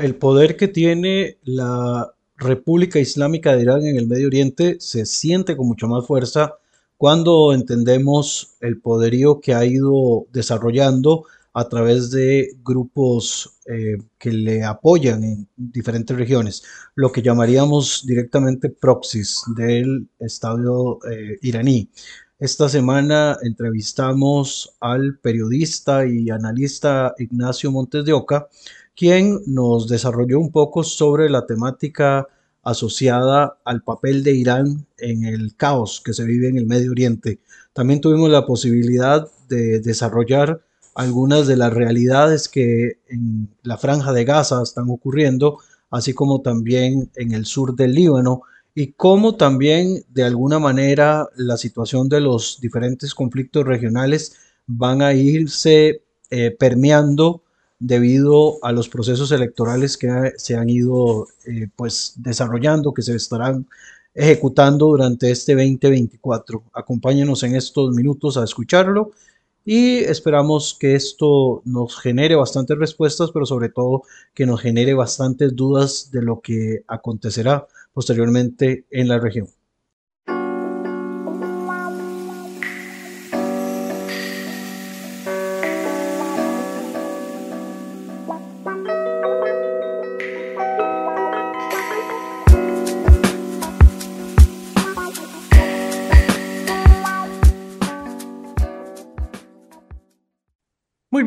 el poder que tiene la República Islámica de Irán en el Medio Oriente se siente con mucha más fuerza cuando entendemos el poderío que ha ido desarrollando a través de grupos eh, que le apoyan en diferentes regiones, lo que llamaríamos directamente proxies del Estado eh, iraní. Esta semana entrevistamos al periodista y analista Ignacio Montes de Oca, quien nos desarrolló un poco sobre la temática asociada al papel de Irán en el caos que se vive en el Medio Oriente. También tuvimos la posibilidad de desarrollar algunas de las realidades que en la franja de Gaza están ocurriendo, así como también en el sur del Líbano, y cómo también de alguna manera la situación de los diferentes conflictos regionales van a irse eh, permeando debido a los procesos electorales que se han ido eh, pues desarrollando, que se estarán ejecutando durante este 2024. Acompáñenos en estos minutos a escucharlo y esperamos que esto nos genere bastantes respuestas, pero sobre todo que nos genere bastantes dudas de lo que acontecerá posteriormente en la región.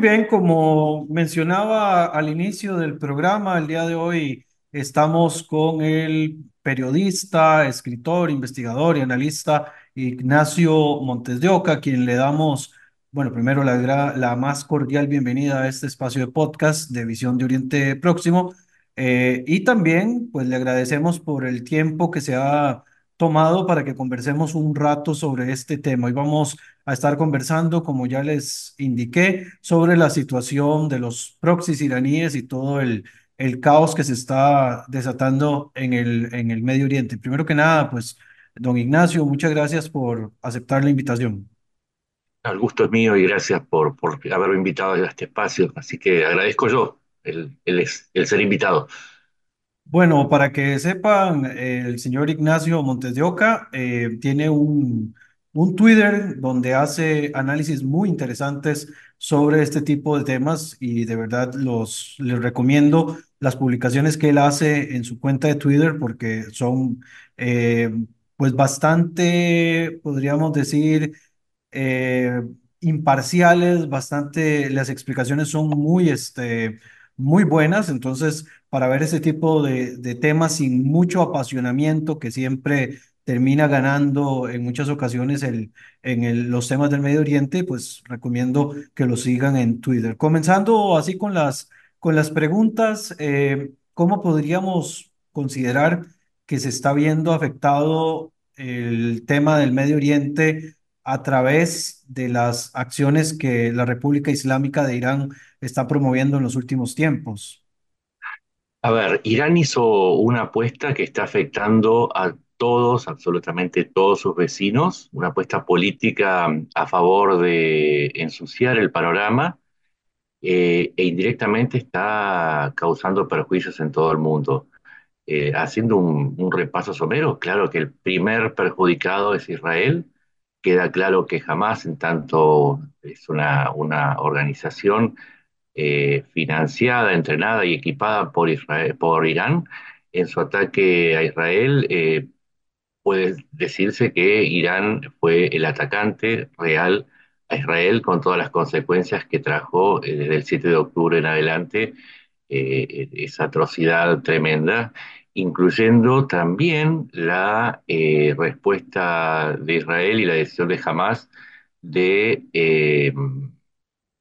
Bien, como mencionaba al inicio del programa, el día de hoy estamos con el periodista, escritor, investigador y analista Ignacio Montes de Oca, quien le damos, bueno, primero la, la más cordial bienvenida a este espacio de podcast de Visión de Oriente Próximo. Eh, y también, pues le agradecemos por el tiempo que se ha tomado para que conversemos un rato sobre este tema. Hoy vamos a estar conversando, como ya les indiqué, sobre la situación de los proxies iraníes y todo el, caos que se está desatando en el, Medio Oriente. Primero que nada, pues, don Ignacio, muchas gracias por aceptar la invitación. El gusto es mío y gracias por, por haberme invitado a este espacio. Así que agradezco yo el ser invitado. Bueno, para que sepan, el señor Ignacio Montes de Oca eh, tiene un, un Twitter donde hace análisis muy interesantes sobre este tipo de temas y de verdad los les recomiendo las publicaciones que él hace en su cuenta de Twitter porque son eh, pues bastante, podríamos decir, eh, imparciales, bastante, las explicaciones son muy, este, muy buenas, entonces para ver ese tipo de, temas sin mucho apasionamiento que siempre termina ganando en muchas ocasiones el, en los temas del Medio Oriente, pues recomiendo que lo sigan en Twitter. Comenzando así con las, con las preguntas, eh, ¿cómo podríamos considerar que se está viendo afectado el tema del Medio Oriente a través de las acciones que la República Islámica de Irán está promoviendo en los últimos tiempos? A ver, Irán hizo una apuesta que está afectando a todos, absolutamente todos sus vecinos, una apuesta política a favor de ensuciar el panorama eh, e indirectamente está causando perjuicios en todo el mundo. Eh, haciendo un, un, repaso somero, claro que el primer perjudicado es Israel, queda claro que jamás, en tanto es una, una organización eh, financiada, entrenada y equipada por, Irán, en su ataque a Israel, eh, puede decirse que Irán fue el atacante real a Israel con todas las consecuencias que trajo eh, desde el 7 de octubre en adelante esa atrocidad tremenda, incluyendo también la respuesta de Israel y la decisión de Hamas de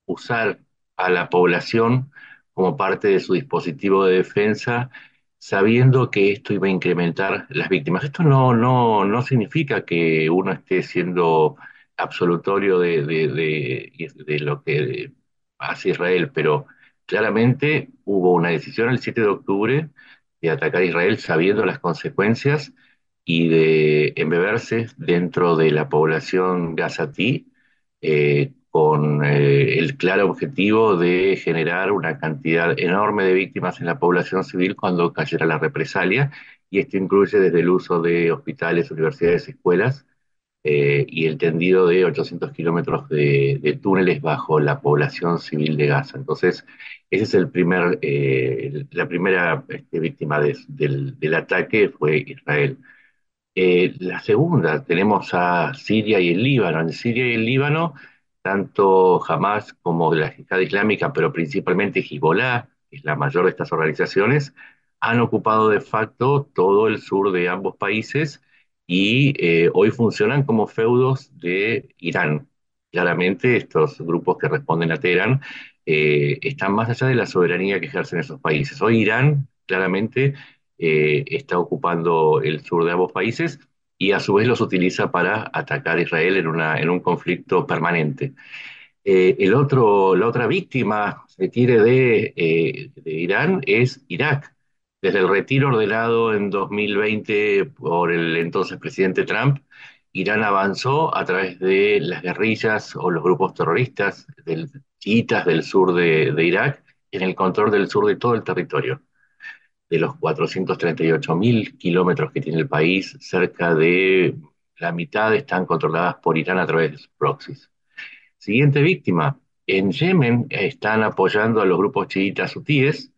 usar a la población como parte de su dispositivo de defensa sabiendo que esto iba a incrementar las víctimas. Esto no, no, no significa que uno esté siendo absolutorio de, de, lo que hace Israel, pero claramente hubo una decisión el 7 de octubre de atacar a Israel sabiendo las consecuencias y de embeberse dentro de la población gazatí eh, con eh, el claro objetivo de generar una cantidad enorme de víctimas en la población civil cuando cayera la represalia, y esto incluye desde el uso de hospitales, universidades, escuelas, eh, y el tendido de 800 kilómetros de, de, túneles bajo la población civil de Gaza. Entonces, esa es el primer, eh, la primera este, víctima de, del, del, ataque, fue Israel. Eh, la segunda, tenemos a Siria y el Líbano. En Siria y el Líbano, tanto Hamas como la Jihad Islámica, pero principalmente Hezbollah, que es la mayor de estas organizaciones, han ocupado de facto todo el sur de ambos países y eh, hoy funcionan como feudos de Irán. Claramente estos grupos que responden a Teherán eh, están más allá de la soberanía que ejercen esos países. Hoy Irán claramente eh, está ocupando el sur de ambos países y a su vez los utiliza para atacar a Israel en, una, en un conflicto permanente. el otro, la otra víctima, se quiere, de, de Irán es Irak desde el retiro ordenado en 2020 por el entonces presidente Trump, Irán avanzó a través de las guerrillas o los grupos terroristas del, chiitas del sur de, de Irak en el control del sur de todo el territorio. De los 438 mil kilómetros que tiene el país, cerca de la mitad están controladas por Irán a través de sus proxies. Siguiente víctima. En Yemen están apoyando a los grupos chiitas hutíes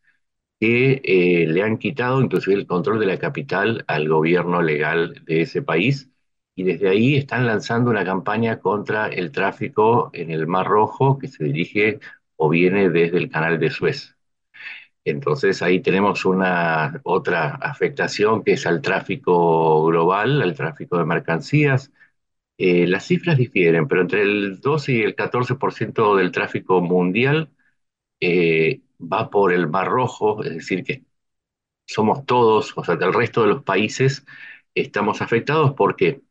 que eh, le han quitado inclusive el control de la capital al gobierno legal de ese país y desde ahí están lanzando una campaña contra el tráfico en el Mar Rojo que se dirige o viene desde el canal de Suez. Entonces ahí tenemos una otra afectación que es al tráfico global, al tráfico de mercancías. Eh, las cifras difieren, pero entre el 12 y el 14% del tráfico mundial eh, va por el Mar Rojo, es decir, que somos todos, o sea, el resto de los países estamos afectados porque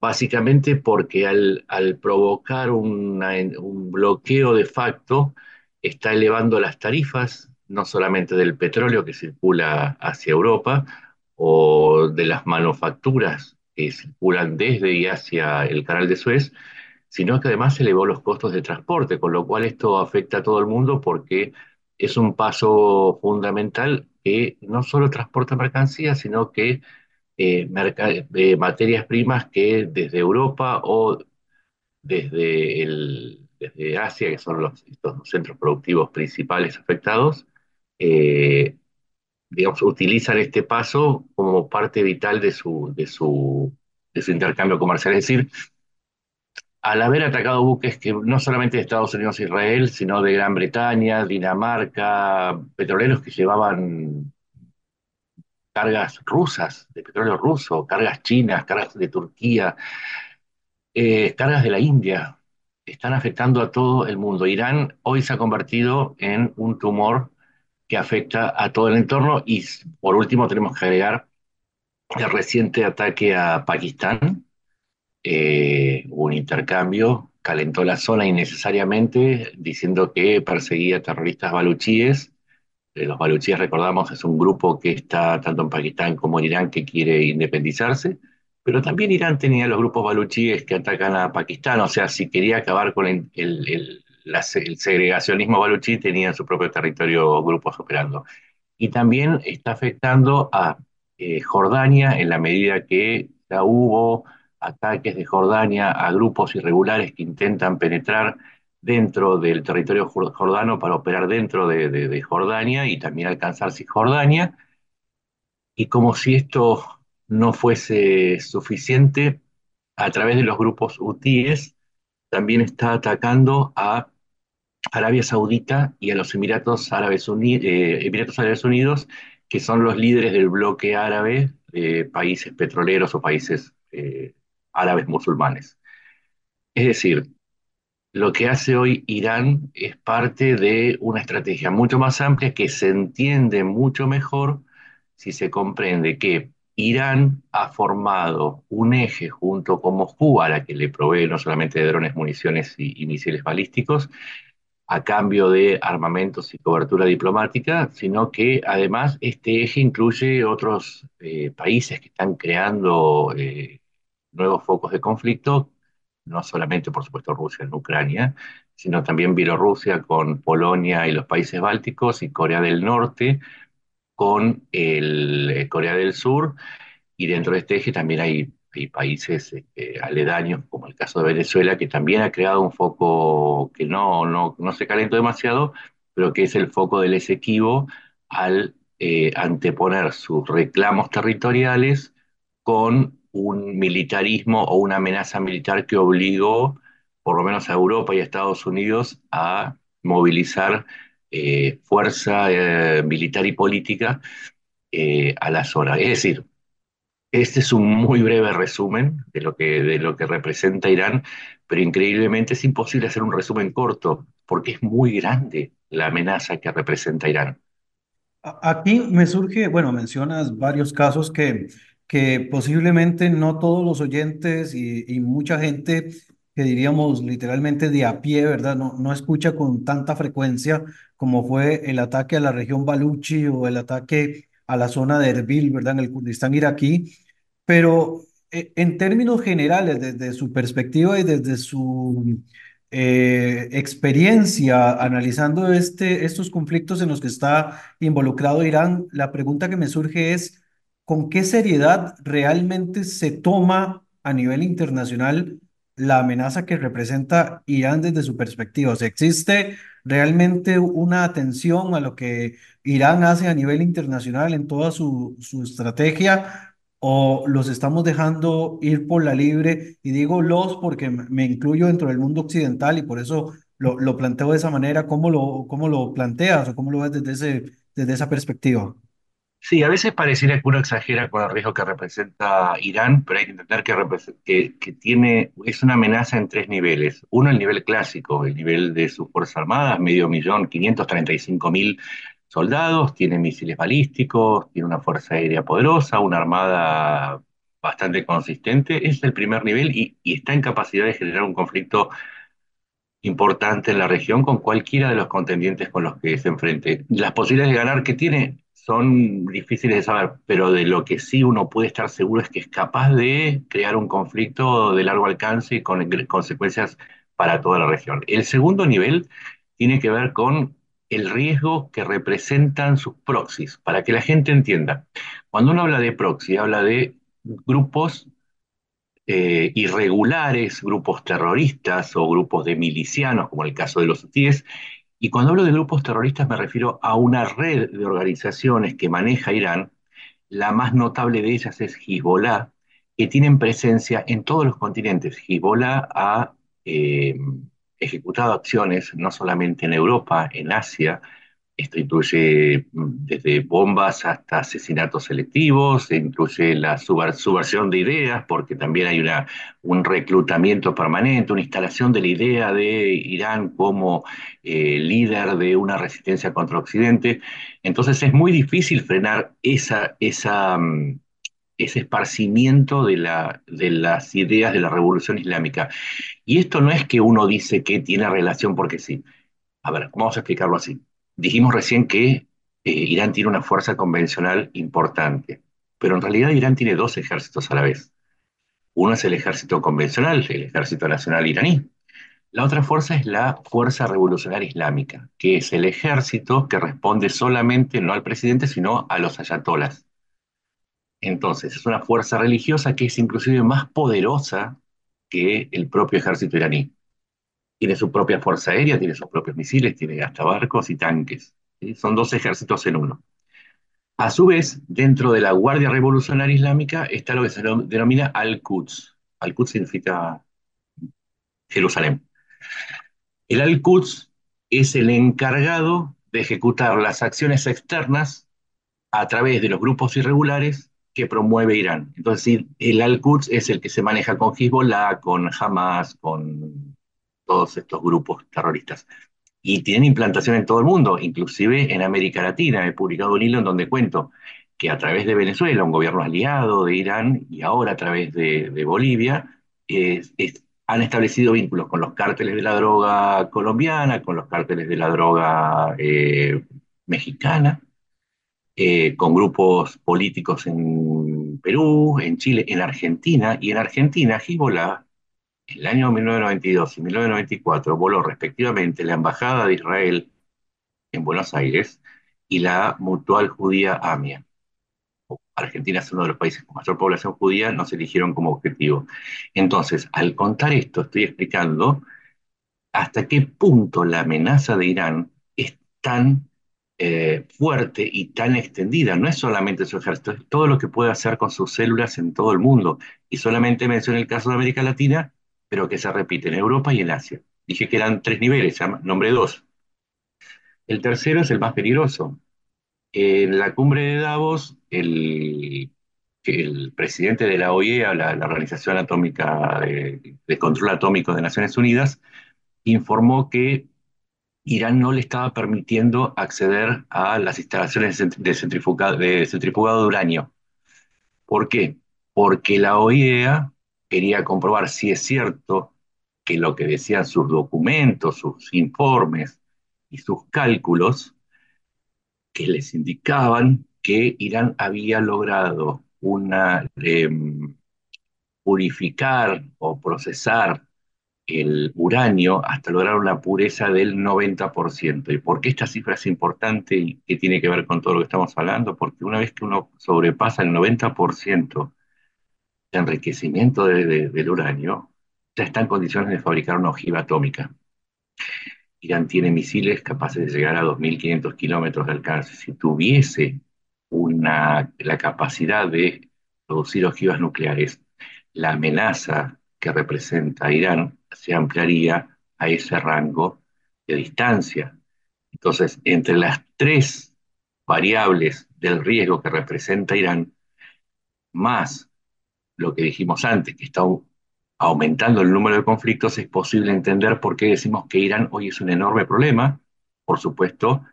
básicamente porque al provocar un bloqueo de facto está elevando las tarifas, no solamente del petróleo que circula hacia Europa o de las manufacturas que circulan desde y hacia el canal de Suez, sino que además elevó los costos de transporte, con lo cual esto afecta a todo el mundo porque es un paso fundamental que no solo transporta mercancías, sino que eh, eh, materias primas que desde Europa o desde, el, desde Asia, que son los, centros productivos principales afectados, eh, digamos, utilizan este paso como parte vital de su, de su, de su intercambio comercial. Es decir, al haber atacado buques que no solamente de Estados Unidos e Israel, sino de Gran Bretaña, Dinamarca, petroleros que llevaban cargas rusas, de petróleo ruso, cargas chinas, cargas de Turquía, eh, cargas de la India, están afectando a todo el mundo. Irán hoy se ha convertido en un tumor que afecta a todo el entorno. Y por último tenemos que agregar el reciente ataque a Pakistán, eh, un intercambio, calentó la zona innecesariamente, diciendo que perseguía terroristas baluchíes. Eh, los baluchíes, recordamos, es un grupo que está tanto en Pakistán como en Irán que quiere independizarse, pero también Irán tenía los grupos baluchíes que atacan a Pakistán, o sea, si quería acabar con el, el, segregacionismo baluchí, tenía en su propio territorio grupos operando. Y también está afectando a eh, Jordania en la medida que ya hubo ataques de Jordania a grupos irregulares que intentan penetrar dentro del territorio jordano para operar dentro de, Jordania y también alcanzar Cisjordania. Y como si esto no fuese suficiente, a través de los grupos hutíes, también está atacando a Arabia Saudita y a los Emiratos Árabes, eh, Emiratos Árabes Unidos, que son los líderes del bloque árabe de países petroleros o países eh, árabes musulmanes. Es decir, lo que hace hoy Irán es parte de una estrategia mucho más amplia que se entiende mucho mejor si se comprende que Irán ha formado un eje junto con Moscú, a la que le provee no solamente de drones, municiones y, misiles balísticos, a cambio de armamentos y cobertura diplomática, sino que además este eje incluye otros eh, países que están creando eh, nuevos focos de conflicto no solamente, por supuesto, Rusia en Ucrania, sino también Bielorrusia con Polonia y los países bálticos y Corea del Norte con el, eh, Corea del Sur. Y dentro de este eje también hay, hay países este, aledaños, como el caso de Venezuela, que también ha creado un foco que no, no, no se calentó demasiado, pero que es el foco del Esequibo al eh, anteponer sus reclamos territoriales con un militarismo o una amenaza militar que obligó, por lo menos a Europa y a Estados Unidos, a movilizar eh, fuerza eh, militar y política a la zona. Es decir, este es un muy breve resumen de lo que, de lo que representa Irán, pero increíblemente es imposible hacer un resumen corto, porque es muy grande la amenaza que representa Irán. Aquí me surge, bueno, mencionas varios casos que, que posiblemente no todos los oyentes y, y mucha gente que diríamos literalmente de a pie, ¿verdad? No, no escucha con tanta frecuencia como fue el ataque a la región Baluchi o el ataque a la zona de Erbil, ¿verdad? En el Kurdistán iraquí. Pero eh, en términos generales, desde su perspectiva y desde su eh, experiencia analizando este, estos conflictos en los que está involucrado Irán, la pregunta que me surge es, ¿con qué seriedad realmente se toma a nivel internacional la amenaza que representa Irán desde su perspectiva? O sea, ¿existe realmente una atención a lo que Irán hace a nivel internacional en toda su, su estrategia? o los estamos dejando ir por la libre, y digo los porque me incluyo dentro del mundo occidental y por eso lo, lo planteo de esa manera, ¿cómo lo, cómo lo planteas o cómo lo ves desde, ese, desde esa perspectiva? Sí, a veces pareciera que uno exagera con el riesgo que representa Irán, pero hay que entender que, tiene, es una amenaza en tres niveles. Uno, el nivel clásico, el nivel de sus Fuerzas Armadas, medio millón, 535 mil soldados, tiene misiles balísticos, tiene una fuerza aérea poderosa, una armada bastante consistente. es el primer nivel y, y está en capacidad de generar un conflicto importante en la región con cualquiera de los contendientes con los que se enfrente. Las posibilidades de ganar que tiene son difíciles de saber, pero de lo que sí uno puede estar seguro es que es capaz de crear un conflicto de largo alcance y con consecuencias para toda la región. El segundo nivel tiene que ver con el riesgo que representan sus proxies, para que la gente entienda. Cuando uno habla de proxy, habla de grupos eh, irregulares, grupos terroristas o grupos de milicianos, como el caso de los hutíes. Y cuando hablo de grupos terroristas me refiero a una red de organizaciones que maneja Irán. La más notable de ellas es Hezbollah, que tienen presencia en todos los continentes. Hezbollah ha eh, ejecutado acciones no solamente en Europa, en Asia, esto incluye mm, desde bombas hasta asesinatos selectivos, incluye la subversión de ideas, porque también hay una, un reclutamiento permanente, una instalación de la idea de Irán como eh, líder de una resistencia contra Occidente. Entonces es muy difícil frenar esa, mm, ese esparcimiento de, la, de las ideas de la revolución islámica. Y esto no es que uno dice que tiene relación porque sí. A ver, vamos a explicarlo así. Dijimos recién que eh, Irán tiene una fuerza convencional importante, pero en realidad Irán tiene dos ejércitos a la vez. Uno es el ejército convencional, el ejército nacional iraní. La otra fuerza es la Fuerza Revolucionaria Islámica, que es el ejército que responde solamente no al presidente, sino a los ayatolas. Entonces, es una fuerza religiosa que es inclusive más poderosa que el propio ejército iraní. Tiene su propia fuerza aérea, tiene sus propios misiles, tiene hasta barcos y tanques. Son dos ejércitos en uno. A su vez, dentro de la Guardia Revolucionaria Islámica está lo que se denomina Al-Quds. Al-Quds significa Jerusalén. El Al-Quds es el encargado de ejecutar las acciones externas a través de los grupos irregulares que promueve Irán. Entonces, el Al-Quds es el que se maneja con Hezbollah, con Hamas, con todos estos grupos terroristas. Y tienen implantación en todo el mundo, inclusive en América Latina. He publicado un hilo en donde cuento que a través de Venezuela, un gobierno aliado de Irán, y ahora a través de, Bolivia, han establecido vínculos con los cárteles de la droga colombiana, con los cárteles de la droga eh, mexicana, eh, con grupos políticos en Perú, en Chile, en Argentina, y en Argentina Hezbollah En el año 1992 y 1994 voló respectivamente la Embajada de Israel en Buenos Aires y la Mutual Judía AMIA. Argentina es uno de los países con mayor población judía, nos eligieron como objetivo. Entonces, al contar esto, estoy explicando hasta qué punto la amenaza de Irán es tan eh, fuerte y tan extendida. No es solamente su ejército, es todo lo que puede hacer con sus células en todo el mundo. Y solamente mencioné el caso de América Latina, pero que se repite en Europa y en Asia. Dije que eran tres niveles, nombre dos. El tercero es el más peligroso. En la cumbre de Davos, el, el presidente de la OIEA, la, Organización Atómica de, de Control Atómico de Naciones Unidas, informó que Irán no le estaba permitiendo acceder a las instalaciones de centrifugado de, centrifugado de uranio. ¿Por qué? Porque la OIEA quería comprobar si es cierto que lo que decían sus documentos, sus informes y sus cálculos, que les indicaban que Irán había logrado una, eh, purificar o procesar el uranio hasta lograr una pureza del 90%. ¿Y por qué esta cifra es importante y qué tiene que ver con todo lo que estamos hablando? Porque una vez que uno sobrepasa el 90% de enriquecimiento de, de, del uranio, ya está en condiciones de fabricar una ojiva atómica. Irán tiene misiles capaces de llegar a 2.500 kilómetros de alcance. Si tuviese una, la capacidad de producir ojivas nucleares, la amenaza que representa Irán se ampliaría a ese rango de distancia. Entonces, entre las tres variables del riesgo que representa Irán, más lo que dijimos antes, que está aumentando el número de conflictos, es posible entender por qué decimos que Irán hoy es un enorme problema, por supuesto,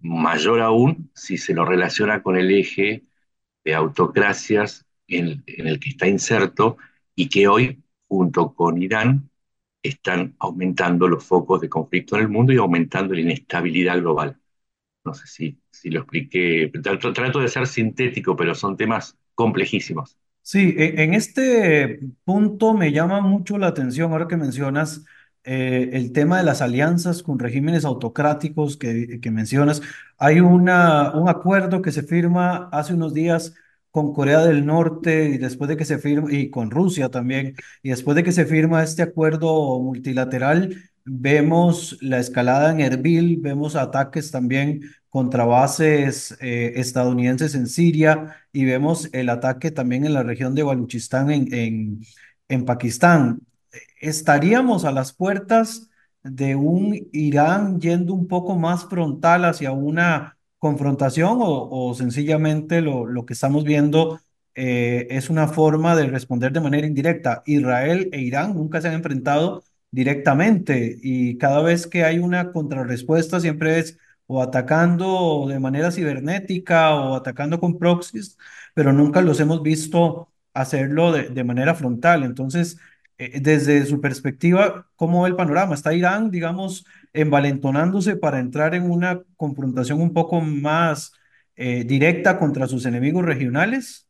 mayor aún si se lo relaciona con el eje de autocracias en, el que está inserto y que hoy, junto con Irán, están aumentando los focos de conflicto en el mundo y aumentando la inestabilidad global. No sé si, si lo expliqué, trato de ser sintético, pero son temas complejísimos. Sí, e- en este punto me llama mucho la atención, ahora que mencionas eh, el tema de las alianzas con regímenes autocráticos que, mencionas. Hay una, un acuerdo que se firma hace unos días con Corea del Norte y después de que se firma, y con Rusia también, y después de que se firma este acuerdo multilateral, vemos la escalada en Erbil, vemos ataques también contra bases eh, estadounidenses en Siria y vemos el ataque también en la región de Baluchistán en, en, Pakistán. ¿Estaríamos a las puertas de un Irán yendo un poco más frontal hacia una confrontación o, o sencillamente lo, lo, que estamos viendo eh, es una forma de responder de manera indirecta? Israel e Irán nunca se han enfrentado directamente y cada vez que hay una contrarrespuesta siempre es o atacando de manera cibernética o atacando con proxies, pero nunca los hemos visto hacerlo de, de manera frontal. Entonces, eh, desde su perspectiva, ¿cómo ve el panorama? ¿Está Irán, digamos, envalentonándose para entrar en una confrontación un poco más eh, directa contra sus enemigos regionales?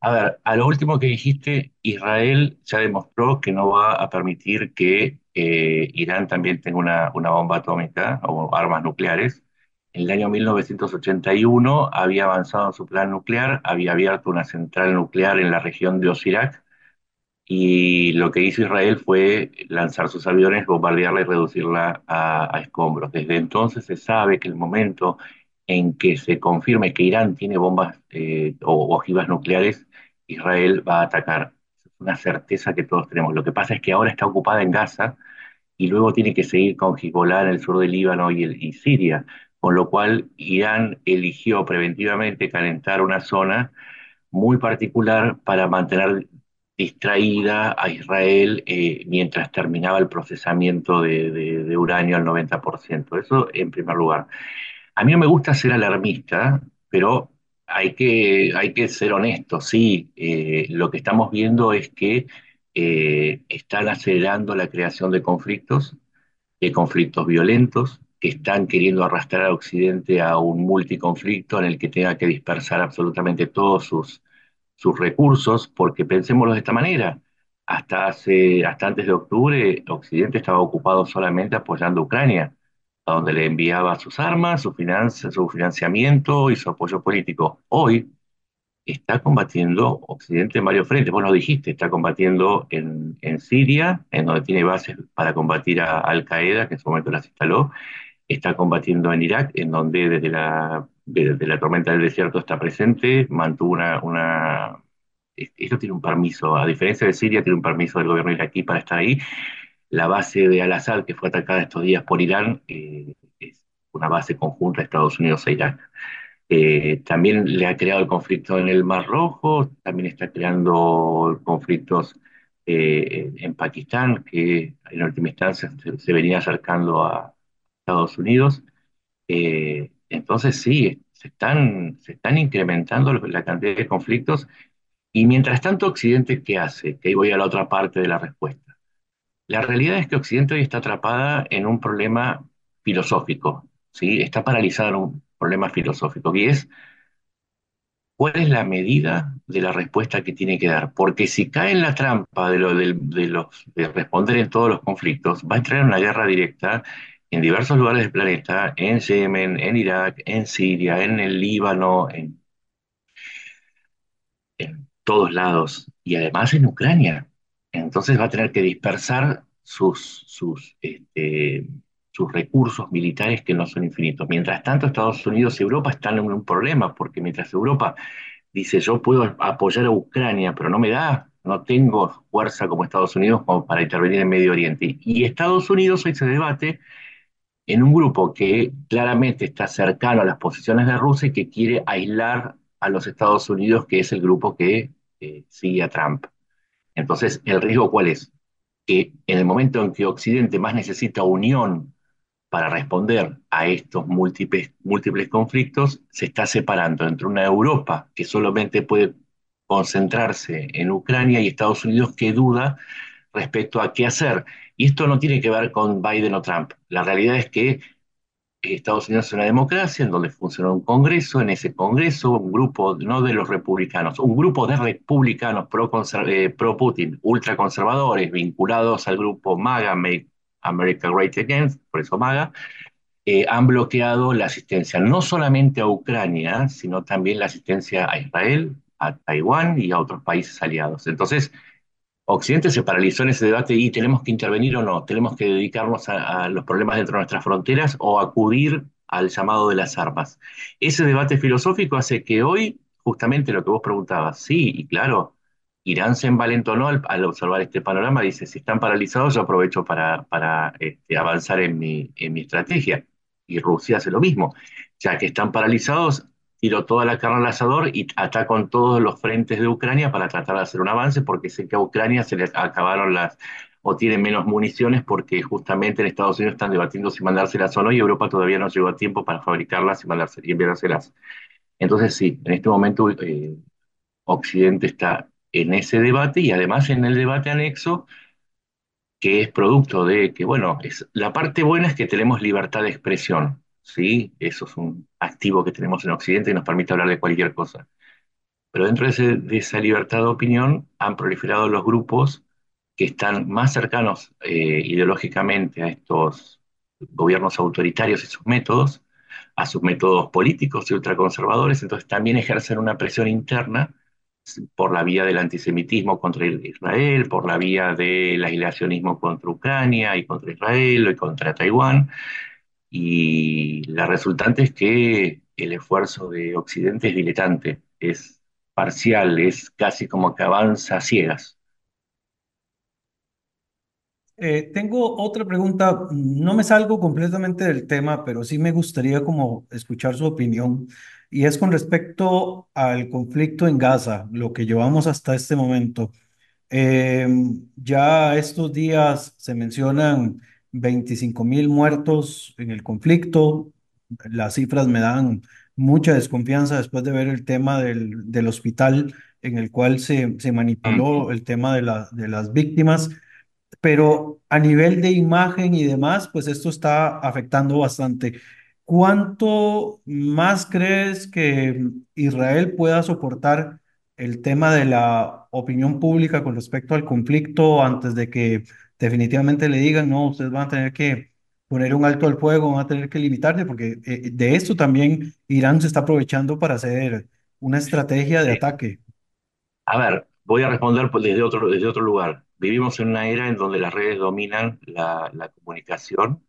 A ver, a lo último que dijiste, Israel ya demostró que no va a permitir que eh, Irán también tenga una, una, bomba atómica o armas nucleares. En el año 1981 había avanzado en su plan nuclear, había abierto una central nuclear en la región de Osirak y lo que hizo Israel fue lanzar sus aviones, bombardearla y reducirla a, a escombros. Desde entonces se sabe que el momento en que se confirme que Irán tiene bombas eh, o ojivas nucleares, Israel va a atacar. Es una certeza que todos tenemos. Lo que pasa es que ahora está ocupada en Gaza y luego tiene que seguir con Hezbollah en el sur del Líbano y, el, Siria, con lo cual Irán eligió preventivamente calentar una zona muy particular para mantener distraída a Israel eh, mientras terminaba el procesamiento de, uranio al 90%. Eso en primer lugar. A mí no me gusta ser alarmista, pero hay que, hay que ser honestos. Sí, eh, lo que estamos viendo es que eh, están acelerando la creación de conflictos, de conflictos violentos, que están queriendo arrastrar a Occidente a un multiconflicto en el que tenga que dispersar absolutamente todos sus, sus recursos, porque pensémoslo de esta manera. hasta hace, hasta antes de octubre, Occidente estaba ocupado solamente apoyando a Ucrania, a donde le enviaba sus armas, su su financiamiento y su apoyo político. Hoy está combatiendo Occidente en varios frentes. Vos lo dijiste, está combatiendo en, Siria, en donde tiene bases para combatir a Al Qaeda, que en su momento las instaló. Está combatiendo en Irak, en donde desde la, tormenta del desierto está presente, mantuvo una, esto tiene un permiso, a diferencia de Siria, tiene un permiso del gobierno iraquí para estar ahí. La base de Al-Assad, que fue atacada estos días por Irán, eh, es una base conjunta de Estados Unidos e Irak. Eh, también le ha creado el conflicto en el Mar Rojo, también está creando conflictos eh, en Pakistán, que en última instancia se, se venía acercando a Estados Unidos. Eh, entonces sí, se están, incrementando la cantidad de conflictos y mientras tanto Occidente, ¿qué hace? Que ahí voy a la otra parte de la respuesta. La realidad es que Occidente hoy está atrapada en un problema filosófico, ¿sí? Está paralizado en un problema filosófico y es cuál es la medida de la respuesta que tiene que dar. Porque si cae en la trampa de, lo, de, los, de responder en todos los conflictos, va a entrar en una guerra directa en diversos lugares del planeta, en Yemen, en Irak, en Siria, en el Líbano, en, en todos lados, y además en Ucrania. Entonces va a tener que dispersar sus, sus, este, sus recursos militares que no son infinitos. Mientras tanto, Estados Unidos y Europa están en un problema, porque mientras Europa dice yo puedo apoyar a Ucrania, pero no me da, no tengo fuerza como Estados Unidos para intervenir en Medio Oriente. Y Estados Unidos hoy se debate en un grupo que claramente está cercano a las posiciones de Rusia y que quiere aislar a los Estados Unidos, que es el grupo que eh, sigue a Trump. Entonces, ¿el riesgo cuál es? Que en el momento en que Occidente más necesita unión para responder a estos múltiples, múltiples conflictos, se está separando entre una Europa que solamente puede concentrarse en Ucrania y Estados Unidos que duda respecto a qué hacer. Y esto no tiene que ver con Biden o Trump. La realidad es que Estados Unidos es una democracia en donde funciona un Congreso, en ese Congreso un grupo, no de los republicanos, un grupo de republicanos pro-Putin, eh, pro ultraconservadores, vinculados al grupo MAGA, America Great Again, por eso MAGA, eh, han bloqueado la asistencia no solamente a Ucrania, sino también la asistencia a Israel, a Taiwán y a otros países aliados. Entonces, Occidente se paralizó en ese debate y tenemos que intervenir o no, tenemos que dedicarnos a, a, los problemas dentro de nuestras fronteras o acudir al llamado de las armas. Ese debate filosófico hace que hoy, justamente lo que vos preguntabas, sí, y claro, Irán se envalentonó al, observar este panorama, dice, si están paralizados yo aprovecho para, este, avanzar en mi, estrategia. Y Rusia hace lo mismo, ya que están paralizados, tiro toda la carne al asador y ataco en todos los frentes de Ucrania para tratar de hacer un avance, porque sé que a Ucrania se le acabaron las, o tienen menos municiones, porque justamente en Estados Unidos están debatiendo si mandárselas o no, y Europa todavía no llegó a tiempo para fabricarlas y, mandarse, y enviárselas. Entonces sí, en este momento eh, Occidente está en ese debate y además en el debate anexo, que es producto de que, bueno, es, la parte buena es que tenemos libertad de expresión, ¿sí? Eso es un activo que tenemos en Occidente y nos permite hablar de cualquier cosa. Pero dentro de, ese, de esa libertad de opinión han proliferado los grupos que están más cercanos eh, ideológicamente a estos gobiernos autoritarios y sus métodos, a sus métodos políticos y ultraconservadores, entonces también ejercen una presión interna por la vía del antisemitismo contra Israel, por la vía del aislacionismo contra Ucrania y contra Israel y contra Taiwán. Y la resultante es que el esfuerzo de Occidente es diletante, es parcial, es casi como que avanza a ciegas. Eh, tengo otra pregunta, no me salgo completamente del tema, pero sí me gustaría como escuchar su opinión, y es con respecto al conflicto en Gaza, lo que llevamos hasta este momento. Eh, ya estos días se mencionan 25 mil muertos en el conflicto, las cifras me dan mucha desconfianza después de ver el tema del, del hospital en el cual se, se manipuló el tema de, la, de las víctimas pero a nivel de imagen y demás, pues esto está afectando bastante. ¿Cuánto más crees que Israel pueda soportar el tema de la opinión pública con respecto al conflicto antes de que definitivamente le digan, no, ustedes van a tener que poner un alto al fuego, van a tener que limitarse, porque eh, de esto también Irán se está aprovechando para hacer una estrategia de Sí. ataque. A ver, voy a responder por- desde otro, desde otro lugar. Vivimos en una era en donde las redes dominan la, la comunicación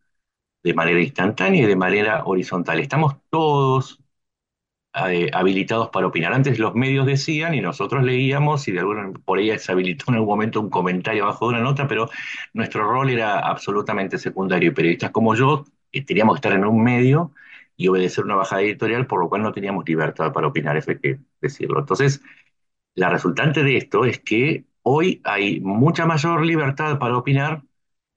de manera instantánea y de manera horizontal. Estamos todos eh, habilitados para opinar. Antes los medios decían y nosotros leíamos y de alguna por ahí se habilitó en algún momento un comentario abajo de una nota, pero nuestro rol era absolutamente secundario. Periodistas como yo eh, teníamos que estar en un medio y obedecer una bajada editorial, por lo cual no teníamos libertad para opinar, eso que decirlo. Entonces, la resultante de esto es que hoy hay mucha mayor libertad para opinar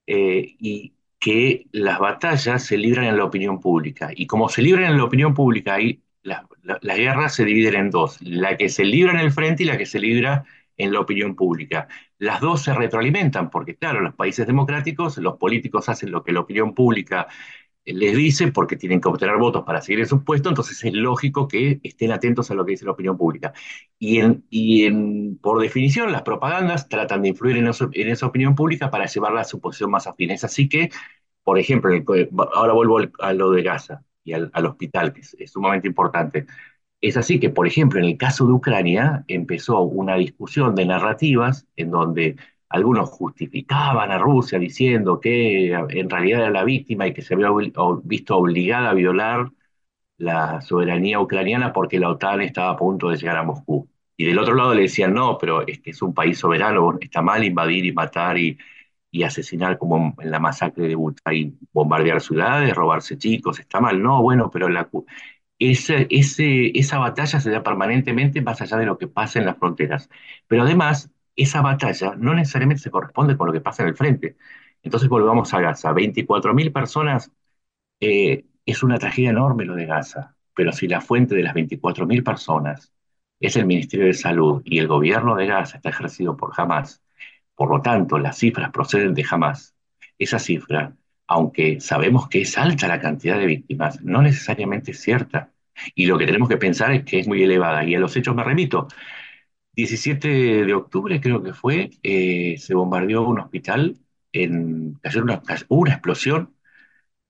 eh, y que las batallas se libran en la opinión pública. Y como se libran en la opinión pública, hay, las la, la guerras se dividen en dos, la que se libra en el frente y la que se libra en la opinión pública. Las dos se retroalimentan, porque claro, los países democráticos los políticos hacen lo que la opinión pública les dice porque tienen que obtener votos para seguir en su puesto, entonces es lógico que estén atentos a lo que dice la opinión pública. Y, en, y en, por definición, las propagandas tratan de influir en, esa opinión pública para llevarla a su posición más afín. Es así que, por ejemplo, ahora vuelvo a lo de Gaza y al, al hospital, que es sumamente importante. Es así que, por ejemplo, en el caso de Ucrania empezó una discusión de narrativas en donde algunos justificaban a Rusia diciendo que en realidad era la víctima y que se había visto obligada a violar la soberanía ucraniana porque la OTAN estaba a punto de llegar a Moscú. Y del otro lado le decían, no, pero es que es un país soberano, está mal invadir y matar y, y asesinar como en la masacre de Bucha y bombardear ciudades, robarse chicos, está mal. No, bueno, pero la, esa batalla se da permanentemente más allá de lo que pasa en las fronteras. Pero además, esa batalla no necesariamente se corresponde con lo que pasa en el frente. Entonces volvamos a Gaza. 24.000 personas eh, es una tragedia enorme lo de Gaza, pero si la fuente de las 24.000 personas es el Ministerio de Salud y el gobierno de Gaza está ejercido por Hamas, por lo tanto las cifras proceden de Hamas, esa cifra, aunque sabemos que es alta la cantidad de víctimas, no necesariamente es cierta. Y lo que tenemos que pensar es que es muy elevada. Y a los hechos me remito. 17 de octubre creo que fue, eh, se bombardeó un hospital, en, cayó una, una explosión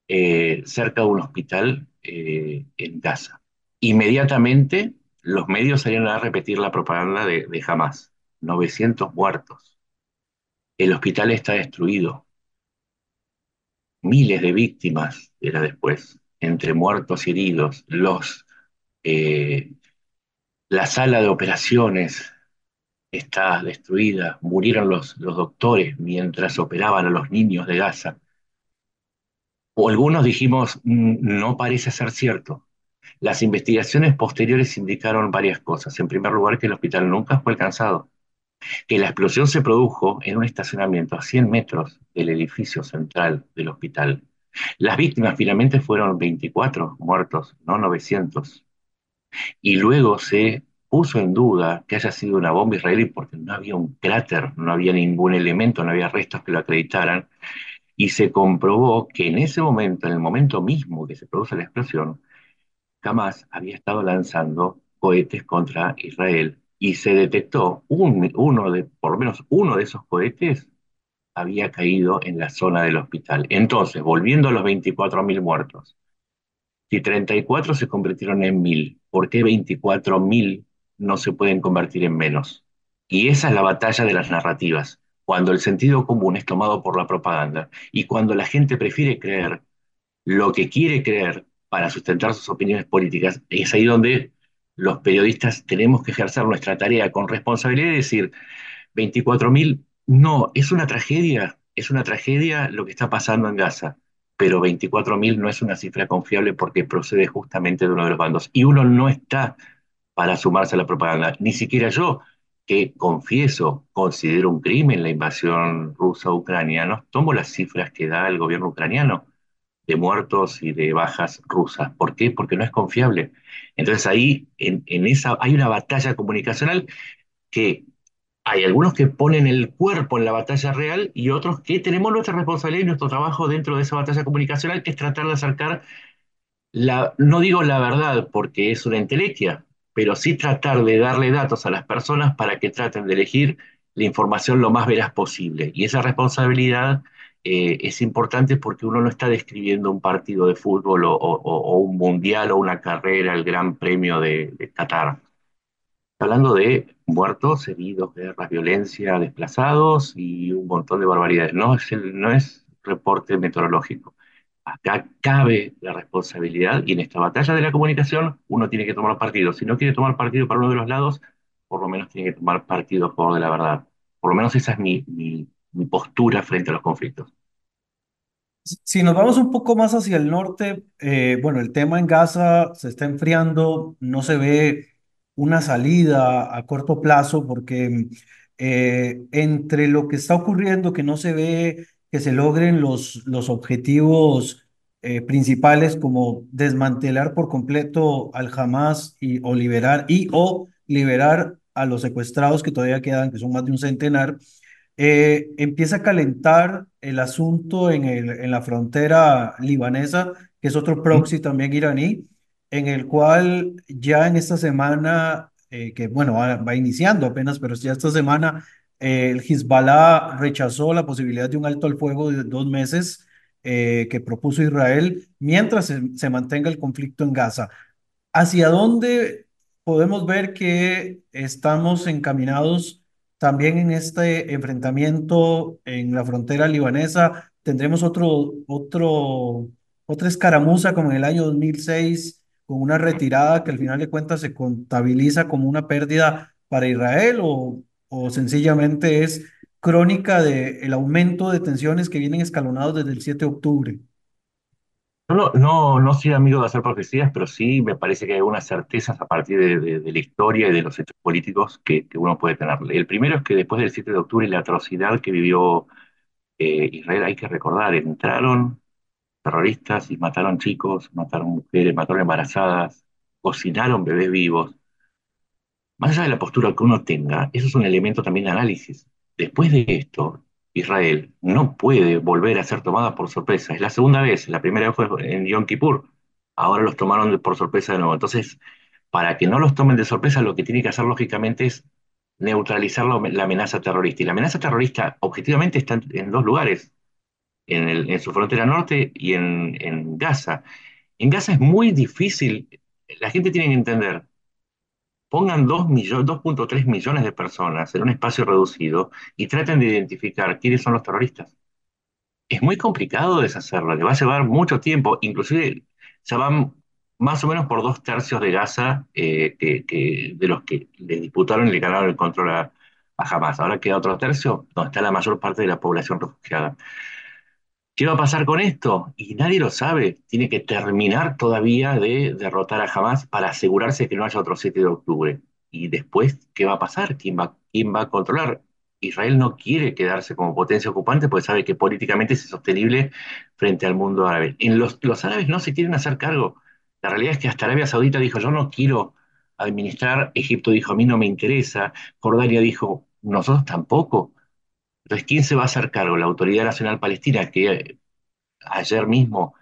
eh, cerca de un hospital eh, en Gaza. Inmediatamente los medios salieron a repetir la propaganda de, de Hamas. 900 muertos. El hospital está destruido. Miles de víctimas era después, entre muertos y heridos. Los, la sala de operaciones está destruida. Murieron los, doctores mientras operaban a los niños de Gaza. O algunos dijimos, no parece ser cierto. Las investigaciones posteriores indicaron varias cosas. En primer lugar, que el hospital nunca fue alcanzado, que la explosión se produjo en un estacionamiento a 100 metros del edificio central del hospital. Las víctimas finalmente fueron 24 muertos, no 900. Y luego se puso en duda que haya sido una bomba israelí porque no había un cráter, no había ningún elemento, no había restos que lo acreditaran y se comprobó que en ese momento, en el momento mismo que se produce la explosión, Hamas había estado lanzando cohetes contra Israel y se detectó un, uno de, por lo menos uno de esos cohetes había caído en la zona del hospital. Entonces, volviendo a los 24.000 muertos, si 34 se convirtieron en 1.000, ¿por qué 24.000 no se pueden convertir en menos? Y esa es la batalla de las narrativas cuando el sentido común es tomado por la propaganda y cuando la gente prefiere creer lo que quiere creer para sustentar sus opiniones políticas, es ahí donde los periodistas tenemos que ejercer nuestra tarea con responsabilidad y decir, 24.000, no, es una tragedia, es una tragedia lo que está pasando en Gaza, pero 24.000 no es una cifra confiable porque procede justamente de uno de los bandos. Y uno no está para sumarse a la propaganda, ni siquiera yo, que confieso, considero un crimen la invasión rusa a Ucrania, no tomo las cifras que da el gobierno ucraniano de muertos y de bajas rusas. ¿Por qué? Porque no es confiable. Entonces ahí, en, en esa, hay una batalla comunicacional que hay algunos que ponen el cuerpo en la batalla real y otros que tenemos nuestra responsabilidad y nuestro trabajo dentro de esa batalla comunicacional, que es tratar de acercar la, no digo la verdad porque es una entelequia, pero sí tratar de darle datos a las personas para que traten de elegir la información lo más veraz posible. Y esa responsabilidad eh, es importante porque uno no está describiendo un partido de fútbol o, un mundial o una carrera, el Gran Premio de, de Qatar. Hablando de muertos, heridos, guerras, violencia, desplazados y un montón de barbaridades. No es, no es reporte meteorológico. Acá cabe la responsabilidad y en esta batalla de la comunicación uno tiene que tomar partido. Si no quiere tomar partido para uno de los lados, por lo menos tiene que tomar partido a favor de la verdad. Por lo menos esa es mi, mi mi postura frente a los conflictos. Si nos vamos un poco más hacia el norte, eh, bueno, el tema en Gaza se está enfriando, no se ve una salida a corto plazo porque eh, entre lo que está ocurriendo, que no se ve que se logren los, los objetivos eh, principales como desmantelar por completo al Hamas y o liberar y o liberar a los secuestrados que todavía quedan, que son más de un centenar eh, empieza a calentar el asunto en, el, en la frontera libanesa, que es otro proxy también iraní, en el cual ya en esta semana, eh, que bueno, va, iniciando apenas, pero ya esta semana eh, el Hezbollah rechazó la posibilidad de un alto al fuego de dos meses eh, que propuso Israel mientras se, se mantenga el conflicto en Gaza. ¿Hacia dónde podemos ver que estamos encaminados también en este enfrentamiento en la frontera libanesa? ¿Tendremos otro, otro, otra escaramuza como en el año 2006 con una retirada que al final de cuentas se contabiliza como una pérdida para Israel o, o sencillamente es crónica del aumento de tensiones que vienen escalonados desde el 7 de octubre? No, no, no soy amigo de hacer profecías, pero sí me parece que hay algunas certezas a partir de, de- de la historia y de los hechos políticos que, que uno puede tener. El primero es que después del 7 de octubre la atrocidad que vivió eh, Israel, hay que recordar, entraron terroristas y mataron chicos, mataron mujeres, mataron embarazadas, cocinaron bebés vivos. Más allá de la postura que uno tenga, eso es un elemento también de análisis. Después de esto, Israel no puede volver a ser tomada por sorpresa. Es la segunda vez, la primera vez fue en Yom Kippur, ahora los tomaron por sorpresa de nuevo. Entonces, para que no los tomen de sorpresa, lo que tiene que hacer lógicamente es neutralizar la, amenaza terrorista. Y la amenaza terrorista objetivamente está en dos lugares, en, su frontera norte y en, en Gaza. En Gaza es muy difícil, la gente tiene que entender pongan 2 millones, 2.3 millones de personas en un espacio reducido y traten de identificar quiénes son los terroristas. Es muy complicado deshacerlo, le va a llevar mucho tiempo, inclusive ya van más o menos por dos tercios de Gaza eh, que, de los que le disputaron y le ganaron el control a Hamas. Ahora queda otro tercio donde está la mayor parte de la población refugiada. ¿Qué va a pasar con esto? Y nadie lo sabe. Tiene que terminar todavía de derrotar a Hamas para asegurarse que no haya otro 7 de octubre. Y después, ¿qué va a pasar? ¿Quién va, a controlar? Israel no quiere quedarse como potencia ocupante porque sabe que políticamente es insostenible frente al mundo árabe. En los árabes no se quieren hacer cargo. La realidad es que hasta Arabia Saudita dijo, yo no quiero administrar. Egipto dijo, a mí no me interesa. Jordania dijo, nosotros tampoco. Entonces, ¿quién se va a hacer cargo? La Autoridad Nacional Palestina, que ayer mismo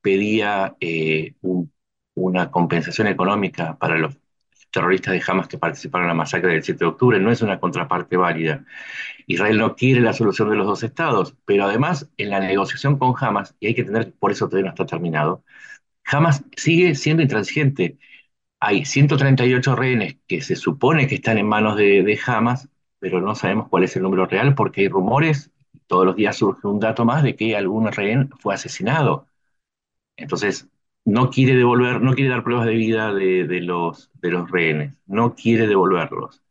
pedía eh, un- una compensación económica para los terroristas de Hamas que participaron en la masacre del 7 de octubre, no es una contraparte válida. Israel no quiere la solución de los dos estados, pero además en la negociación con Hamas, y hay que tener, por eso todavía no está terminado, Hamas sigue siendo intransigente. Hay 138 rehenes que se supone que están en manos de Hamas, pero no sabemos cuál es el número real porque hay rumores, todos los días surge un dato más de que algún rehén fue asesinado. Entonces, no quiere devolver, no quiere dar pruebas de vida de, de los, de los rehenes, no quiere devolverlos.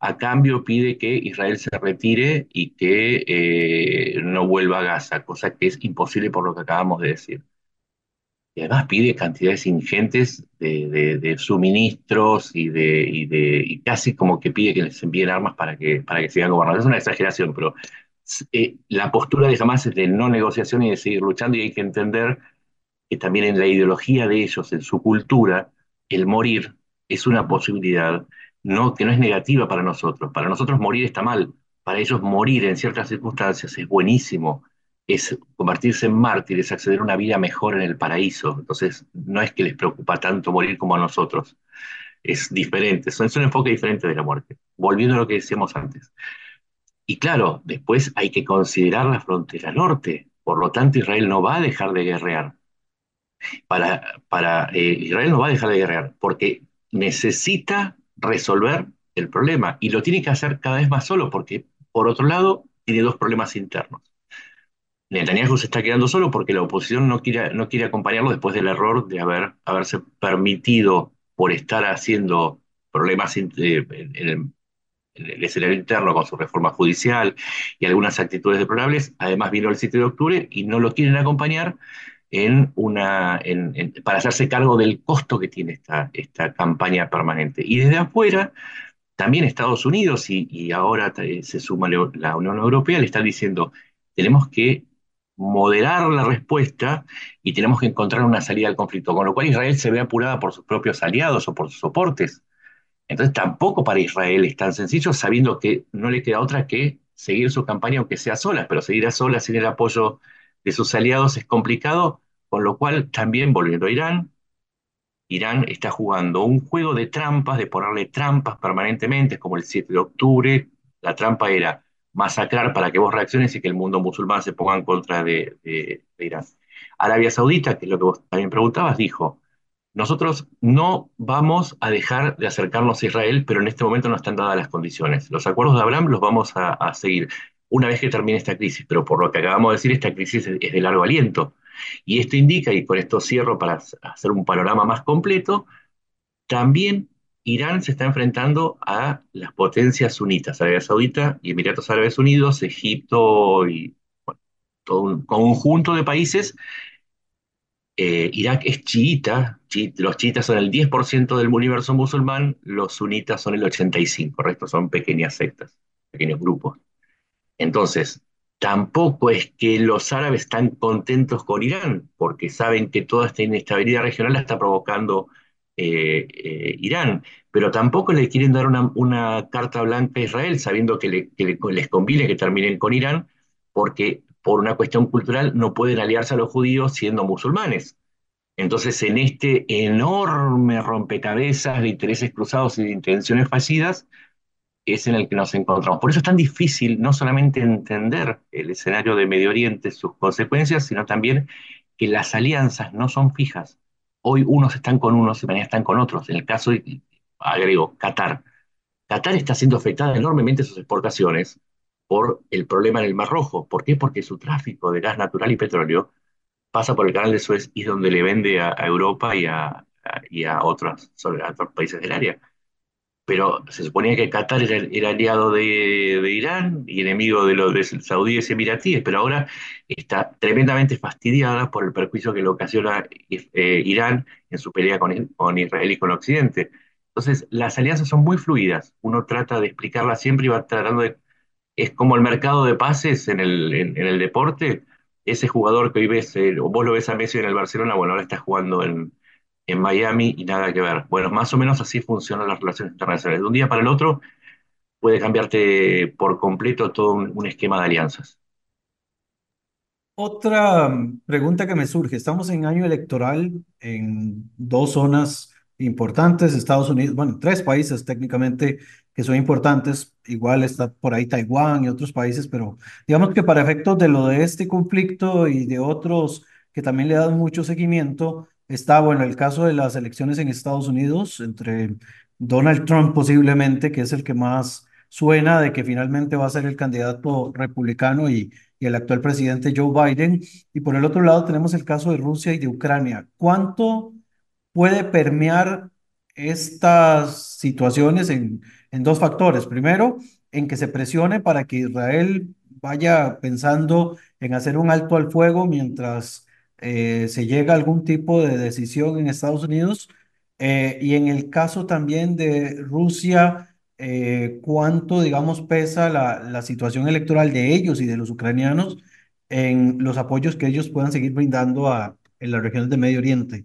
A cambio pide que Israel se retire y que eh, no vuelva a Gaza, cosa que es imposible por lo que acabamos de decir. Y además pide cantidades ingentes de, de- suministros y, de, y, de, y casi como que pide que les envíen armas para que, para que sigan gobernando. Es una exageración, pero eh, la postura de Hamas es de no negociación y de seguir luchando y hay que entender que también en la ideología de ellos, en su cultura, el morir es una posibilidad no, que no es negativa para nosotros. Para nosotros morir está mal, para ellos morir en ciertas circunstancias es buenísimo, es convertirse en mártires, acceder a una vida mejor en el paraíso. Entonces, no es que les preocupa tanto morir como a nosotros. es diferente, es un enfoque diferente de la muerte. Volviendo a lo que decíamos antes. Y claro, después hay que considerar la frontera norte. Por lo tanto, Israel no va a dejar de guerrear. Para, para eh, Israel no va a dejar de guerrear porque necesita resolver el problema y lo tiene que hacer cada vez más solo porque, por otro lado, tiene dos problemas internos. Netanyahu se está quedando solo porque la oposición no quiere, no quiere acompañarlo después del error de haber, haberse permitido por estar haciendo problemas en, en el en el escenario interno con su reforma judicial y algunas actitudes deplorables. Además vino el 7 de octubre y no lo quieren acompañar en una, para hacerse cargo del costo que tiene esta, esta campaña permanente. Y desde afuera, también Estados Unidos y, y ahora se suma la Unión Europea le están diciendo, tenemos que moderar la respuesta y tenemos que encontrar una salida al conflicto, con lo cual Israel se ve apurada por sus propios aliados o por sus soportes. Entonces tampoco para Israel es tan sencillo, sabiendo que no le queda otra que seguir su campaña, aunque sea sola, pero seguir a solas sin el apoyo de sus aliados es complicado, con lo cual también volviendo a Irán, Irán está jugando un juego de trampas, de ponerle trampas permanentemente, como el 7 de octubre. La trampa era masacrar para que vos reacciones y que el mundo musulmán se ponga en contra de, Irán. Arabia Saudita, que es lo que vos también preguntabas, dijo, nosotros no vamos a dejar de acercarnos a Israel, pero en este momento no están dadas las condiciones. Los acuerdos de Abraham los vamos a, seguir una vez que termine esta crisis, pero por lo que acabamos de decir, esta crisis es de largo aliento. Y esto indica, y con esto cierro para hacer un panorama más completo, también Irán se está enfrentando a las potencias sunitas, Arabia Saudita y Emiratos Árabes Unidos, Egipto y todo un conjunto de países eh, Irak es chiita, chi, los chiitas son el 10% del universo musulmán, los sunitas son el 85%, el resto son pequeñas sectas, pequeños grupos. Entonces, tampoco es que los árabes están contentos con Irán, porque saben que toda esta inestabilidad regional la está provocando eh, eh, Irán, pero tampoco le quieren dar una, carta blanca a Israel, sabiendo que, le, que le, les conviene que terminen con Irán, porque por una cuestión cultural, no pueden aliarse a los judíos siendo musulmanes. Entonces, en este enorme rompecabezas de intereses cruzados y de intenciones fallidas, es en el que nos encontramos. Por eso es tan difícil no solamente entender el escenario de Medio Oriente, sus consecuencias, sino también que las alianzas no son fijas. Hoy unos están con unos y mañana están con otros. En el caso, agrego, Qatar. Qatar está siendo afectada enormemente sus exportaciones por el problema en el Mar Rojo. ¿Por qué? Porque su tráfico de gas natural y petróleo pasa por el canal de Suez y es donde le vende a, Europa y a, a, y sobre, a otros países del área. Pero se suponía que Qatar era, aliado de, Irán y enemigo de los de saudíes emiratíes, pero ahora está tremendamente fastidiada por el perjuicio que le ocasiona eh, Irán en su pelea con, con Israel y con Occidente. Entonces, las alianzas son muy fluidas. Uno trata de explicarlas siempre y va tratando de es como el mercado de pases en el, en el deporte. Ese jugador que hoy ves, eh, vos lo ves a Messi en el Barcelona, bueno, ahora está jugando en, en Miami y nada que ver. Bueno, más o menos así funcionan las relaciones internacionales. De un día para el otro puede cambiarte por completo todo un, un esquema de alianzas. Otra pregunta que me surge, estamos en año electoral en dos zonas importantes, Estados Unidos, bueno, tres países técnicamente que son importantes, igual está por ahí Taiwán y otros países, pero digamos que para efectos de lo de este conflicto y de otros que también le dan mucho seguimiento, está, bueno, el caso de las elecciones en Estados Unidos entre Donald Trump posiblemente, que es el que más suena de que finalmente va a ser el candidato republicano y, el actual presidente Joe Biden, y por el otro lado tenemos el caso de Rusia y de Ucrania. ¿Cuánto puede permear estas situaciones en, en dos factores. Primero, en que se presione para que Israel vaya pensando en hacer un alto al fuego mientras eh, se llega a algún tipo de decisión en Estados Unidos. Eh, y en el caso también de Rusia, eh, cuánto, digamos, pesa la, la situación electoral de ellos y de los ucranianos en los apoyos que ellos puedan seguir brindando en las regiones de Medio Oriente.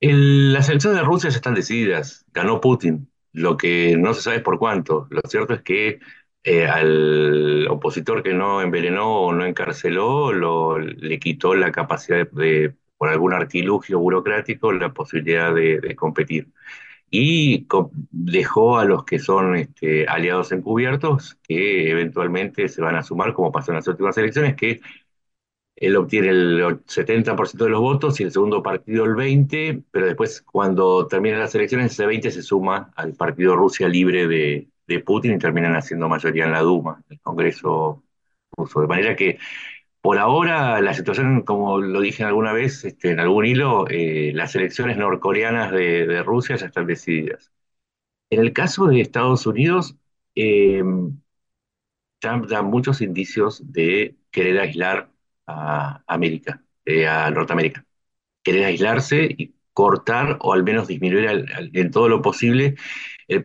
El, las elecciones de Rusia ya están decididas, ganó Putin, lo que no se sabe es por cuánto. Lo cierto es que eh, al opositor que no envenenó o no encarceló, lo, le quitó la capacidad de, de, por algún artilugio burocrático, la posibilidad de, de competir. y dejó a los que son este, aliados encubiertos que eventualmente se van a sumar, como pasó en las últimas elecciones, que él obtiene el 70% de los votos y el segundo partido el 20%, pero después cuando terminan las elecciones ese 20% se suma al partido Rusia Libre de, de Putin y terminan haciendo mayoría en la Duma, en el Congreso ruso. De manera que por ahora, la situación, como lo dije alguna vez, este, en algún hilo, eh, las elecciones norcoreanas de, Rusia ya están decididas. En el caso de Estados Unidos, eh, Trump da muchos indicios de querer aislar a América, eh, a Norteamérica. Querer aislarse y cortar o al menos disminuir en todo lo posible el,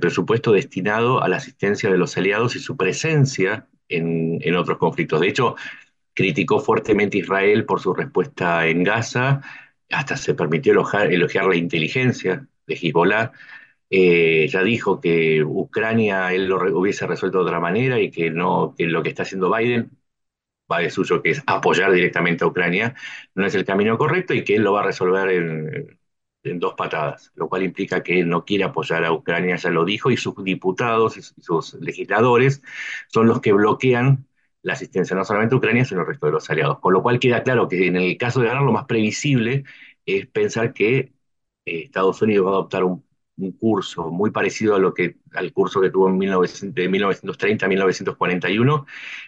presupuesto destinado a la asistencia de los aliados y su presencia en, en otros conflictos. De hecho, criticó fuertemente a Israel por su respuesta en Gaza, hasta se permitió elogiar, elogiar la inteligencia de Hezbollah. Eh, ya dijo que Ucrania él lo hubiese resuelto de otra manera y que, no, que lo que está haciendo Biden va de suyo, que es apoyar directamente a Ucrania, no es el camino correcto y que él lo va a resolver en, en dos patadas, lo cual implica que él no quiere apoyar a Ucrania, ya lo dijo, y sus diputados y sus legisladores son los que bloquean la asistencia no solamente a Ucrania, sino al resto de los aliados. Con lo cual queda claro que en el caso de ganar, lo más previsible es pensar que eh, Estados Unidos va a adoptar un, curso muy parecido a lo que, al curso que tuvo en 1900, de 1930 a 1941,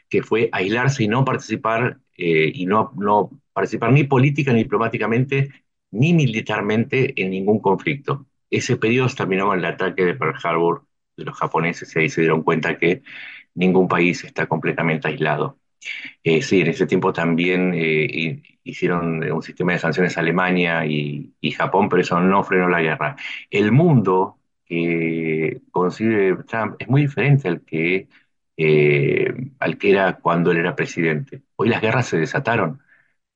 que fue aislarse y no participar, eh, y no, no participar ni política ni diplomáticamente ni militarmente en ningún conflicto. Ese periodo terminó con el ataque de Pearl Harbor de los japoneses y ahí se dieron cuenta que ningún país está completamente aislado. Eh, sí, en ese tiempo también eh, hicieron un sistema de sanciones a Alemania y, Japón, pero eso no frenó la guerra. El mundo que concibe Trump es muy diferente al que, eh, al que era cuando él era presidente. Hoy las guerras se desataron.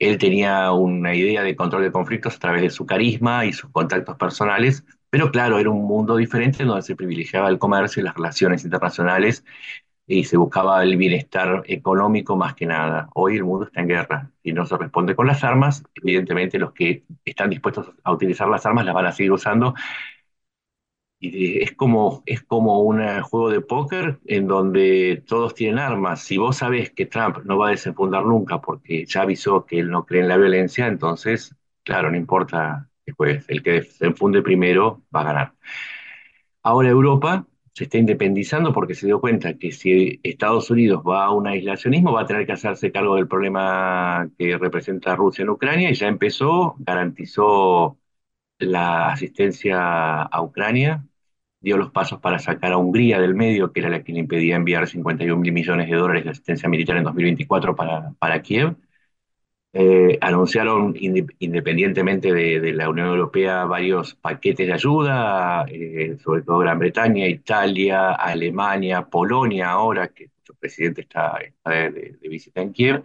Él tenía una idea de control de conflictos a través de su carisma y sus contactos personales, pero claro, era un mundo diferente donde se privilegiaba el comercio y las relaciones internacionales y se buscaba el bienestar económico más que nada. Hoy el mundo está en guerra y no se responde con las armas. Evidentemente los que están dispuestos a utilizar las armas las van a seguir usando. Y es como, es como un juego de póker en donde todos tienen armas. Si vos sabés que Trump no va a desenfundar nunca porque ya avisó que él no cree en la violencia, entonces, claro, no importa después, el que desenfunde primero va a ganar. Ahora Europa se está independizando porque se dio cuenta que si Estados Unidos va a un aislacionismo va a tener que hacerse cargo del problema que representa Rusia en Ucrania y ya empezó, garantizó la asistencia a Ucrania, dio los pasos para sacar a Hungría del medio, que era la que le impedía enviar 51 mil millones de dólares de asistencia militar en 2024 para, para Kiev. Eh, anunciaron independientemente de, de, la Unión Europea varios paquetes de ayuda, eh, sobre todo Gran Bretaña, Italia, Alemania, Polonia ahora, que su presidente está, de, visita en Kiev,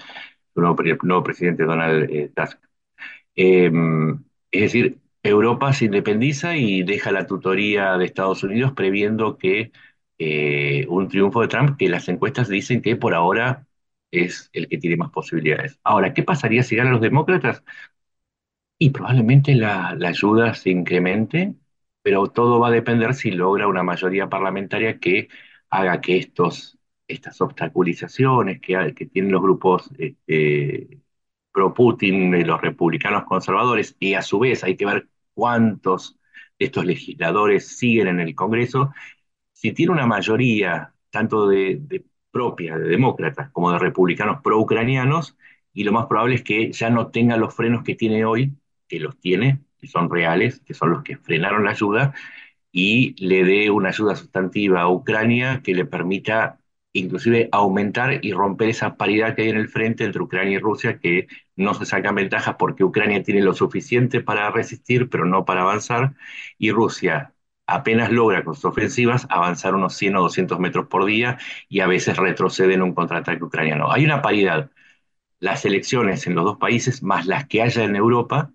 su nuevo, nuevo presidente Donald eh, Tusk. Em, es decir, Europa se independiza y deja la tutoría de Estados Unidos previendo que eh, un triunfo de Trump, que las encuestas dicen que por ahora es el que tiene más posibilidades. Ahora, ¿qué pasaría si ganan los demócratas? Y probablemente la, ayuda se incremente, pero todo va a depender si logra una mayoría parlamentaria que haga que estos, estas obstaculizaciones que, que tienen los grupos este, pro-Putin, los republicanos conservadores, y a su vez hay que ver cuántos de estos legisladores siguen en el Congreso, si tiene una mayoría tanto de, propia de demócratas como de republicanos pro-ucranianos, y lo más probable es que ya no tenga los frenos que tiene hoy, que los tiene, que son reales, que son los que frenaron la ayuda, y le dé una ayuda sustantiva a Ucrania que le permita inclusive aumentar y romper esa paridad que hay en el frente entre Ucrania y Rusia, que no se sacan ventajas porque Ucrania tiene lo suficiente para resistir, pero no para avanzar, y Rusia apenas logra con sus ofensivas avanzar unos 100 o 200 metros por día y a veces retrocede en un contraataque ucraniano. Hay una paridad. Las elecciones en los dos países, más las que haya en Europa,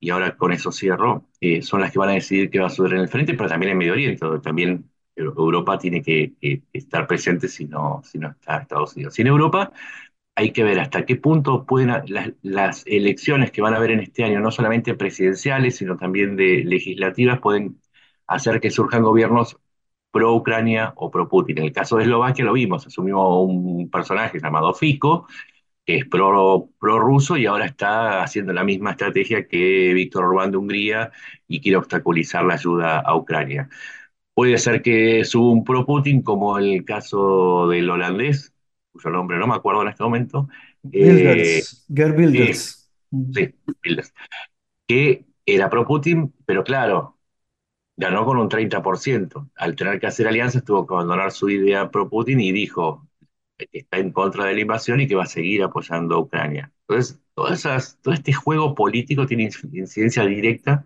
y ahora con eso cierro, eh, son las que van a decidir qué va a suceder en el frente, pero también en Medio Oriente, donde también Europa tiene que, estar presente si no, si no está Estados Unidos. Y en Europa hay que ver hasta qué punto pueden las, las, elecciones que van a haber en este año, no solamente presidenciales, sino también de legislativas, pueden hacer que surjan gobiernos pro-Ucrania o pro-Putin. En el caso de Eslovaquia lo vimos, asumió un personaje llamado Fico, que es pro, pro-ruso y ahora está haciendo la misma estrategia que Víctor Orbán de Hungría y quiere obstaculizar la ayuda a Ucrania. Puede ser que suba un pro-Putin, como el caso del holandés, cuyo nombre no me acuerdo en este momento. Eh, es, Wilders. sí, Wilders, que era pro-Putin, pero claro, ganó con un 30%. Al tener que hacer alianzas, tuvo que abandonar su idea pro-Putin y dijo que está en contra de la invasión y que va a seguir apoyando a Ucrania. Entonces, todas esas, todo este juego político tiene incidencia directa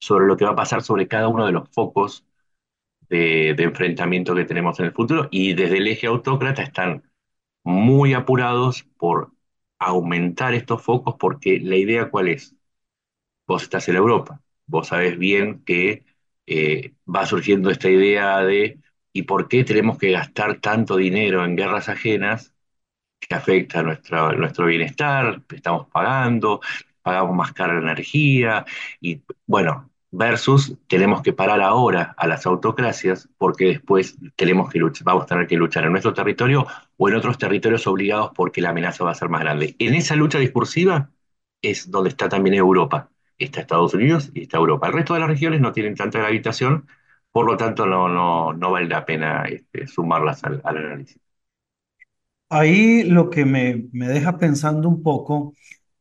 sobre lo que va a pasar sobre cada uno de los focos de, enfrentamiento que tenemos en el futuro y desde el eje autócrata están muy apurados por aumentar estos focos porque la idea cuál es? Vos estás en Europa, vos sabés bien que eh, va surgiendo esta idea de ¿y por qué tenemos que gastar tanto dinero en guerras ajenas que afecta a nuestro bienestar? Estamos pagando, pagamos más cara la energía y bueno, versus tenemos que parar ahora a las autocracias porque después tenemos que luchar, vamos a tener que luchar en nuestro territorio o en otros territorios obligados porque la amenaza va a ser más grande. En esa lucha discursiva es donde está también Europa. Está Estados Unidos y está Europa. El resto de las regiones no tienen tanta gravitación, por lo tanto no, no, no vale la pena este, sumarlas al, al análisis. Ahí lo que me, me deja pensando un poco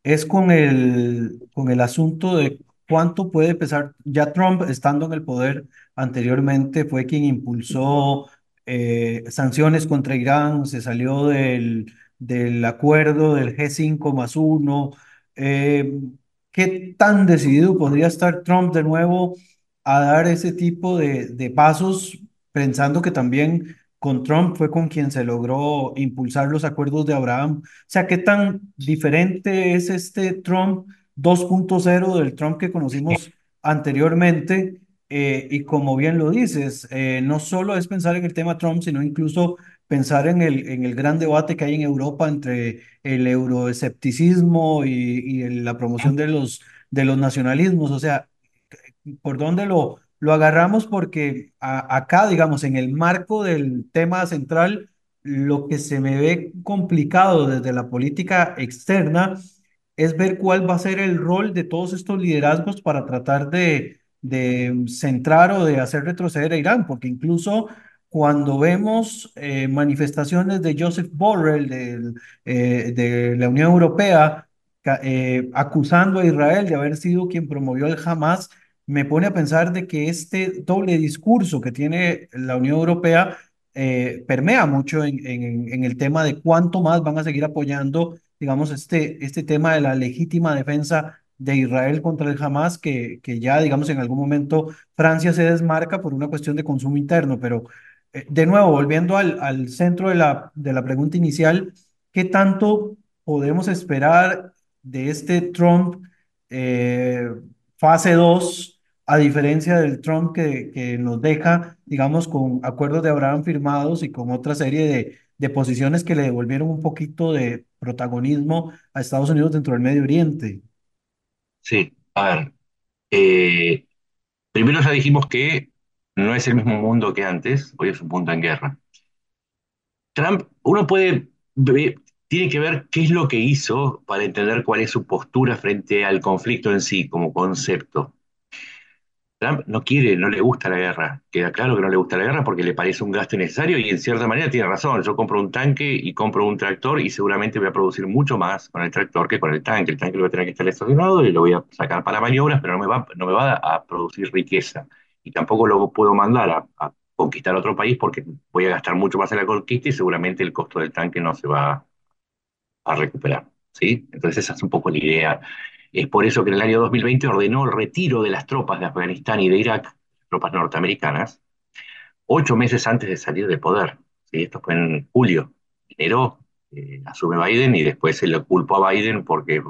es con el, con el asunto de cuánto puede pesar. Ya Trump, estando en el poder anteriormente, fue quien impulsó eh, sanciones contra Irán, se salió del, del acuerdo del G5 más uno. Eh, ¿qué tan decidido podría estar Trump de nuevo a dar ese tipo de, de pasos, pensando que también con Trump fue con quien se logró impulsar los acuerdos de Abraham. O sea, ¿qué tan diferente es este Trump 2.0 del Trump que conocimos anteriormente? Eh, y como bien lo dices, eh, no solo es pensar en el tema Trump, sino incluso pensar en el, en el gran debate que hay en Europa entre el euroescepticismo y, y la promoción de los, de los nacionalismos. O sea, ¿Por dónde lo, lo agarramos? Porque a- acá, digamos, en el marco del tema central, lo que se me ve complicado desde la política externa es ver cuál va a ser el rol de todos estos liderazgos para tratar de, centrar o de hacer retroceder a Irán, porque incluso cuando vemos eh, manifestaciones de Joseph Borrell, eh, de la Unión Europea, eh, acusando a Israel de haber sido quien promovió el Hamas, me pone a pensar de que este doble discurso que tiene la Unión Europea permea mucho en el tema de cuánto más van a seguir apoyando, digamos, este, este tema de la legítima defensa de Israel contra el Hamas, que, que ya, digamos, en algún momento Francia se desmarca por una cuestión de consumo interno. Pero, eh, de nuevo, volviendo al, al centro de la, de la pregunta inicial, ¿qué tanto podemos esperar de este Trump eh, fase 2? A diferencia del Trump que, que nos deja, digamos, con acuerdos de Abraham firmados y con otra serie de, de posiciones que le devolvieron un poquito de protagonismo a Estados Unidos dentro del Medio Oriente. Sí, a ver, eh, primero ya dijimos que no es el mismo mundo que antes, hoy es un mundo en guerra. Trump, uno puede, tiene que ver qué es lo que hizo para entender cuál es su postura frente al conflicto en sí como concepto. Trump no quiere, no le gusta la guerra. Queda claro que no le gusta la guerra porque le parece un gasto innecesario y en cierta manera tiene razón. Yo compro un tanque y compro un tractor y seguramente voy a producir mucho más con el tractor que con el tanque. El tanque lo voy a tener que estar estacionado y lo voy a sacar para maniobras, pero no me va, no me va a producir riqueza. Y tampoco lo puedo mandar a, a conquistar otro país porque voy a gastar mucho más en la conquista y seguramente el costo del tanque no se va a recuperar. ¿sí? Entonces esa es un poco la idea. Es por eso que en el año 2020 ordenó el retiro de las tropas de Afganistán y de Irak, tropas norteamericanas, ocho meses antes de salir de poder. ¿sí? Esto fue en julio. Enero eh, asume Biden y después se le culpó a Biden porque,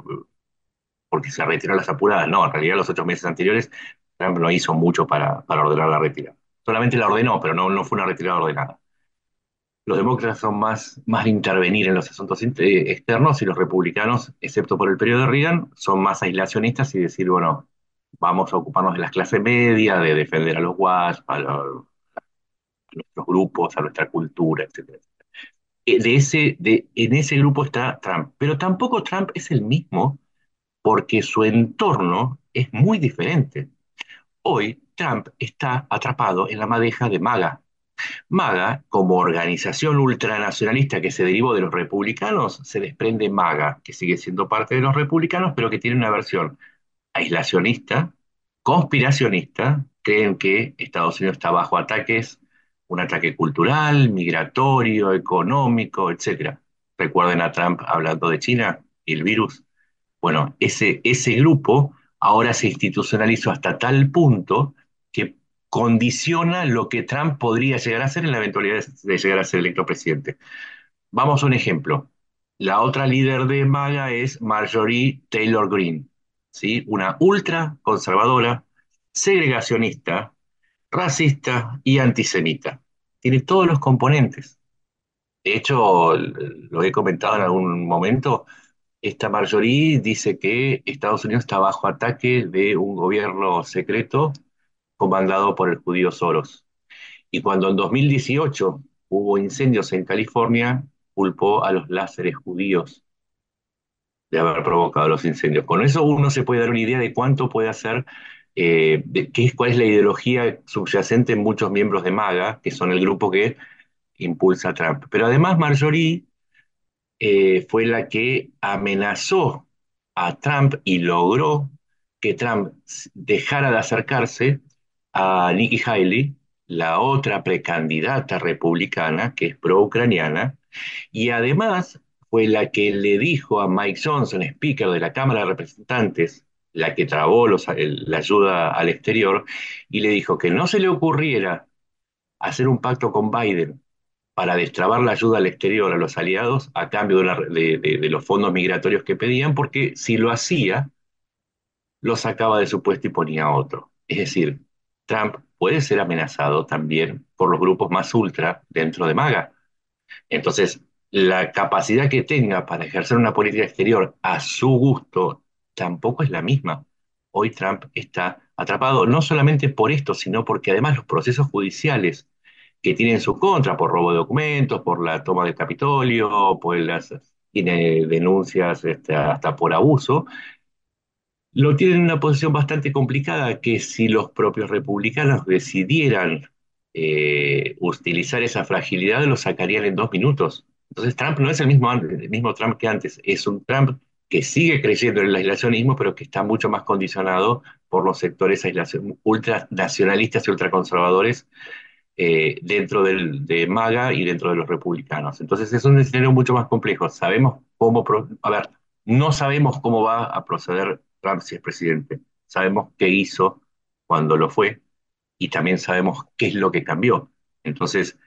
porque se retiró las apuradas. No, en realidad los ocho meses anteriores Trump no hizo mucho para, para ordenar la retirada. Solamente la ordenó, pero no, no fue una retirada ordenada. Los demócratas son más, más de intervenir en los asuntos eh, externos y los republicanos, excepto por el periodo de Reagan, son más aislacionistas y decir, bueno, vamos a ocuparnos de las clases medias, de defender a los WASP, a, los, nuestros grupos, a nuestra cultura, etcétera. Eh, De ese, de, en ese grupo está Trump, pero tampoco Trump es el mismo porque su entorno es muy diferente. Hoy Trump está atrapado en la madeja de MAGA. MAGA, como organización ultranacionalista que se derivó de los republicanos, se desprende MAGA, que sigue siendo parte de los republicanos, pero que tiene una versión aislacionista, conspiracionista, creen que Estados Unidos está bajo ataques, un ataque cultural, migratorio, económico, etcétera. Recuerden a Trump hablando de China y el virus. Bueno, ese, ese grupo ahora se institucionalizó hasta tal punto condiciona lo que Trump podría llegar a hacer en la eventualidad de llegar a ser electo presidente. Vamos a un ejemplo. La otra líder de MAGA es Marjorie Taylor Greene, ¿sí? Una ultra conservadora, segregacionista, racista y antisemita. Tiene todos los componentes. De hecho, lo he comentado en algún momento, esta Marjorie dice que Estados Unidos está bajo ataque de un gobierno secreto comandado por el judío Soros. Y cuando en 2018 hubo incendios en California, culpó a los láseres judíos de haber provocado los incendios. Con eso uno se puede dar una idea de cuánto puede hacer, eh, de qué, cuál es la ideología subyacente en muchos miembros de MAGA, que son el grupo que impulsa a Trump. Pero además Marjorie eh, fue la que amenazó a Trump y logró que Trump dejara de acercarse a Nikki Haley, la otra precandidata republicana que es pro-ucraniana, y además fue la que le dijo a Mike Johnson, speaker de la Cámara de Representantes, la que trabó la ayuda al exterior, y le dijo que no se le ocurriera hacer un pacto con Biden para destrabar la ayuda al exterior a los aliados a cambio de, de los fondos migratorios que pedían, porque si lo hacía, lo sacaba de su puesto y ponía otro. Es decir, Trump puede ser amenazado también por los grupos más ultra dentro de MAGA. Entonces, la capacidad que tenga para ejercer una política exterior a su gusto tampoco es la misma. Hoy Trump está atrapado no solamente por esto, sino porque además los procesos judiciales que tiene en su contra por robo de documentos, por la toma del Capitolio, por las, denuncias este, hasta por abuso, lo tienen en una posición bastante complicada que si los propios republicanos decidieran eh, utilizar esa fragilidad, lo sacarían en dos minutos. Entonces Trump no es el mismo, el mismo Trump que antes, es un Trump que sigue creyendo en el aislacionismo, pero que está mucho más condicionado por los sectores ultranacionalistas y ultraconservadores eh, dentro del, de MAGA y dentro de los republicanos. Entonces es un escenario mucho más complejo. Sabemos cómo, a ver, no sabemos cómo va a proceder Trump si es presidente. Sabemos qué hizo cuando lo fue y también sabemos qué es lo que cambió. Entonces,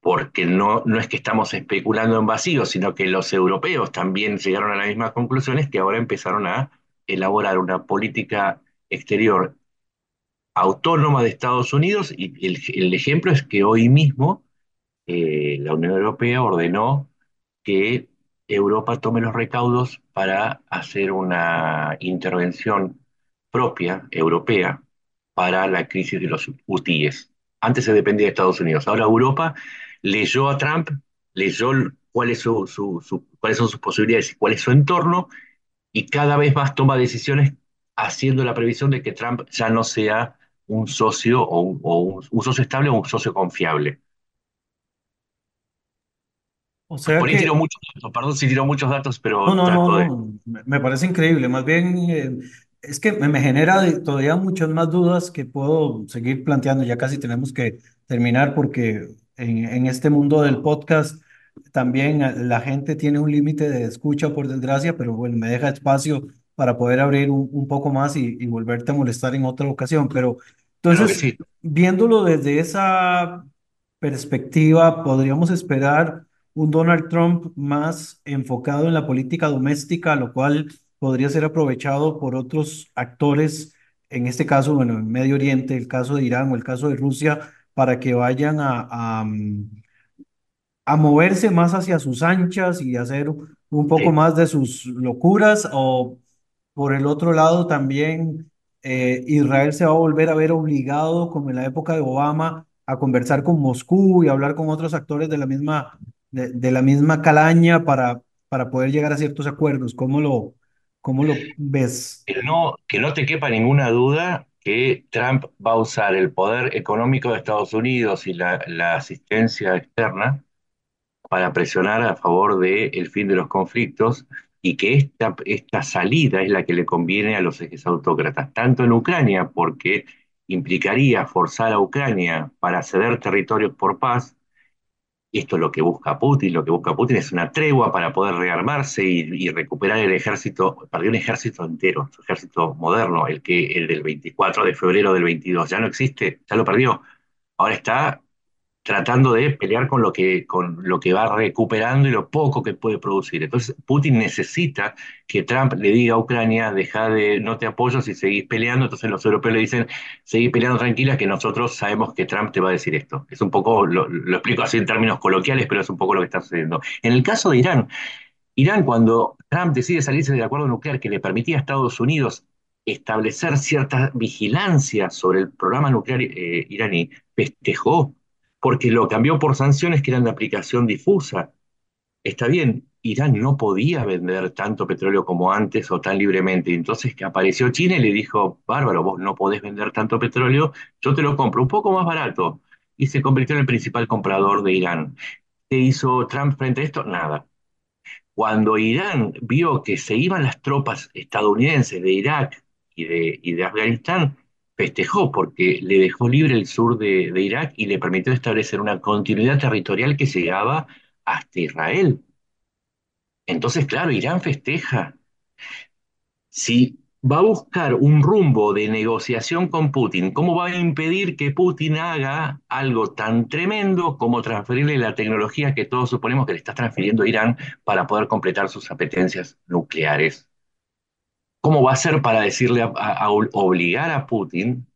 porque no, no es que estamos especulando en vacío, sino que los europeos también llegaron a las mismas conclusiones que ahora empezaron a elaborar una política exterior autónoma de Estados Unidos y el, ejemplo es que hoy mismo eh, la Unión Europea ordenó que Europa tome los recaudos para hacer una intervención propia, europea, para la crisis de los UTIs. Antes se dependía de Estados Unidos. Ahora Europa leyó a Trump, leyó cuál es su, su, cuáles son sus posibilidades y cuál es su entorno, y cada vez más toma decisiones haciendo la previsión de que Trump ya no sea un socio o un socio estable o un socio confiable. O sea Por ahí que muchos datos, perdón si tiro muchos datos, No, pero no, no, trato de... no, me me parece increíble. Más bien, eh, es que me, me genera de- todavía muchas más dudas que puedo seguir planteando. Ya casi tenemos que terminar porque en, en este mundo del podcast también eh, la gente tiene un límite de escucha, por desgracia, pero bueno, me deja espacio para poder abrir un, un poco más y, y volverte a molestar en otra ocasión. Pero Claro que entonces, sí. viéndolo desde esa perspectiva, podríamos esperar un Donald Trump más enfocado en la política doméstica, lo cual podría ser aprovechado por otros actores, en este caso, bueno, en Medio Oriente, el caso de Irán o el caso de Rusia, para que vayan a, a, mm, a moverse más hacia sus anchas y hacer un poco Sí. más de sus locuras, o por el otro lado también eh, Israel se va a volver a ver obligado, como en la época de Obama, a conversar con Moscú y hablar con otros actores de la misma, de, de la misma calaña para, para poder llegar a ciertos acuerdos. ¿Cómo lo, cómo lo ves? Que no, que no te quepa ninguna duda que Trump va a usar el poder económico de Estados Unidos y la, la asistencia externa para presionar a favor del fin de los conflictos y que esta, esta salida es la que le conviene a los ejes autócratas, tanto en Ucrania, porque implicaría forzar a Ucrania para ceder territorios por paz, esto es lo que busca Putin, lo que busca Putin es una tregua para poder rearmarse y, y recuperar el ejército, perdió un ejército entero, su ejército moderno, el, que, el del 24 de febrero del 22, ya no existe, ya lo perdió. Ahora está tratando de pelear con lo que, con lo que va recuperando y lo poco que puede producir. Entonces, Putin necesita que Trump le diga a Ucrania, deja de, no te apoyo si seguís peleando. Entonces los europeos le dicen, seguís peleando tranquila, que nosotros sabemos que Trump te va a decir esto. Es un poco, lo, lo explico así en términos coloquiales, pero es un poco lo que está sucediendo. En el caso de Irán, Irán, cuando Trump decide salirse del acuerdo nuclear que le permitía a Estados Unidos establecer cierta vigilancia sobre el programa nuclear eh, iraní, festejó porque lo cambió por sanciones que eran de aplicación difusa. Está bien, Irán no podía vender tanto petróleo como antes o tan libremente. Entonces que apareció China y le dijo, bárbaro, vos no podés vender tanto petróleo, yo te lo compro un poco más barato. Y se convirtió en el principal comprador de Irán. ¿Qué hizo Trump frente a esto? Nada. Cuando Irán vio que se iban las tropas estadounidenses de Irak y de, y de Afganistán, festejó porque le dejó libre el sur de, Irak y le permitió establecer una continuidad territorial que llegaba hasta Israel. Entonces, claro, Irán festeja. Si va a buscar un rumbo de negociación con Putin, ¿cómo va a impedir que Putin haga algo tan tremendo como transferirle la tecnología que todos suponemos que le está transfiriendo a Irán para poder completar sus apetencias nucleares? ¿Cómo va a ser para decirle, a, obligar a Putin,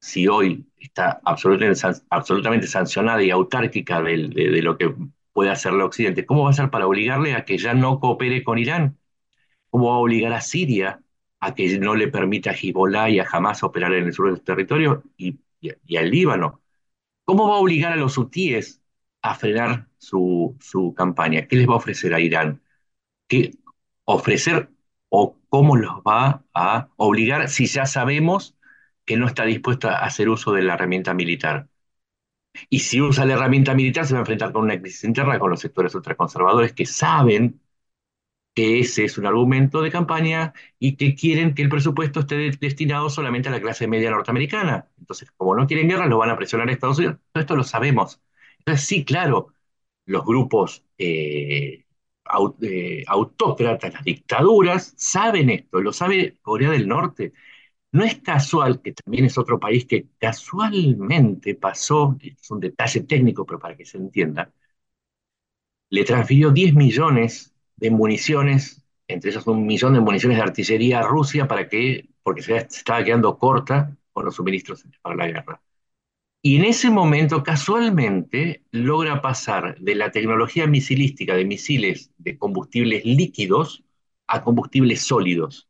si hoy está absolutamente, absolutamente sancionada y autárquica de, de, de, lo que puede hacer el Occidente, cómo va a ser para obligarle a que ya no coopere con Irán? ¿Cómo va a obligar a Siria a que no le permita a Hezbollah y a Hamas operar en el sur del territorio y, y, y al Líbano? ¿Cómo va a obligar a los hutíes a frenar su, su campaña? ¿Qué les va a ofrecer a Irán? ¿Qué ofrecer o cómo los va a obligar si ya sabemos que no está dispuesto a hacer uso de la herramienta militar. Y si usa la herramienta militar se va a enfrentar con una crisis interna con los sectores ultraconservadores que saben que ese es un argumento de campaña y que quieren que el presupuesto esté destinado solamente a la clase media norteamericana. Entonces, como no quieren guerra, lo van a presionar a Estados Unidos. Todo esto lo sabemos. Entonces, sí, claro, los grupos eh, autócratas, las dictaduras, saben esto, lo sabe Corea del Norte. No es casual, que también es otro país que casualmente pasó, es un detalle técnico, pero para que se entienda, le transfirió 10 millones de municiones, entre ellos un millón de municiones de artillería a Rusia, para que, porque se estaba quedando corta con los suministros para la guerra. Y en ese momento, casualmente, logra pasar de la tecnología misilística de misiles de combustibles líquidos a combustibles sólidos.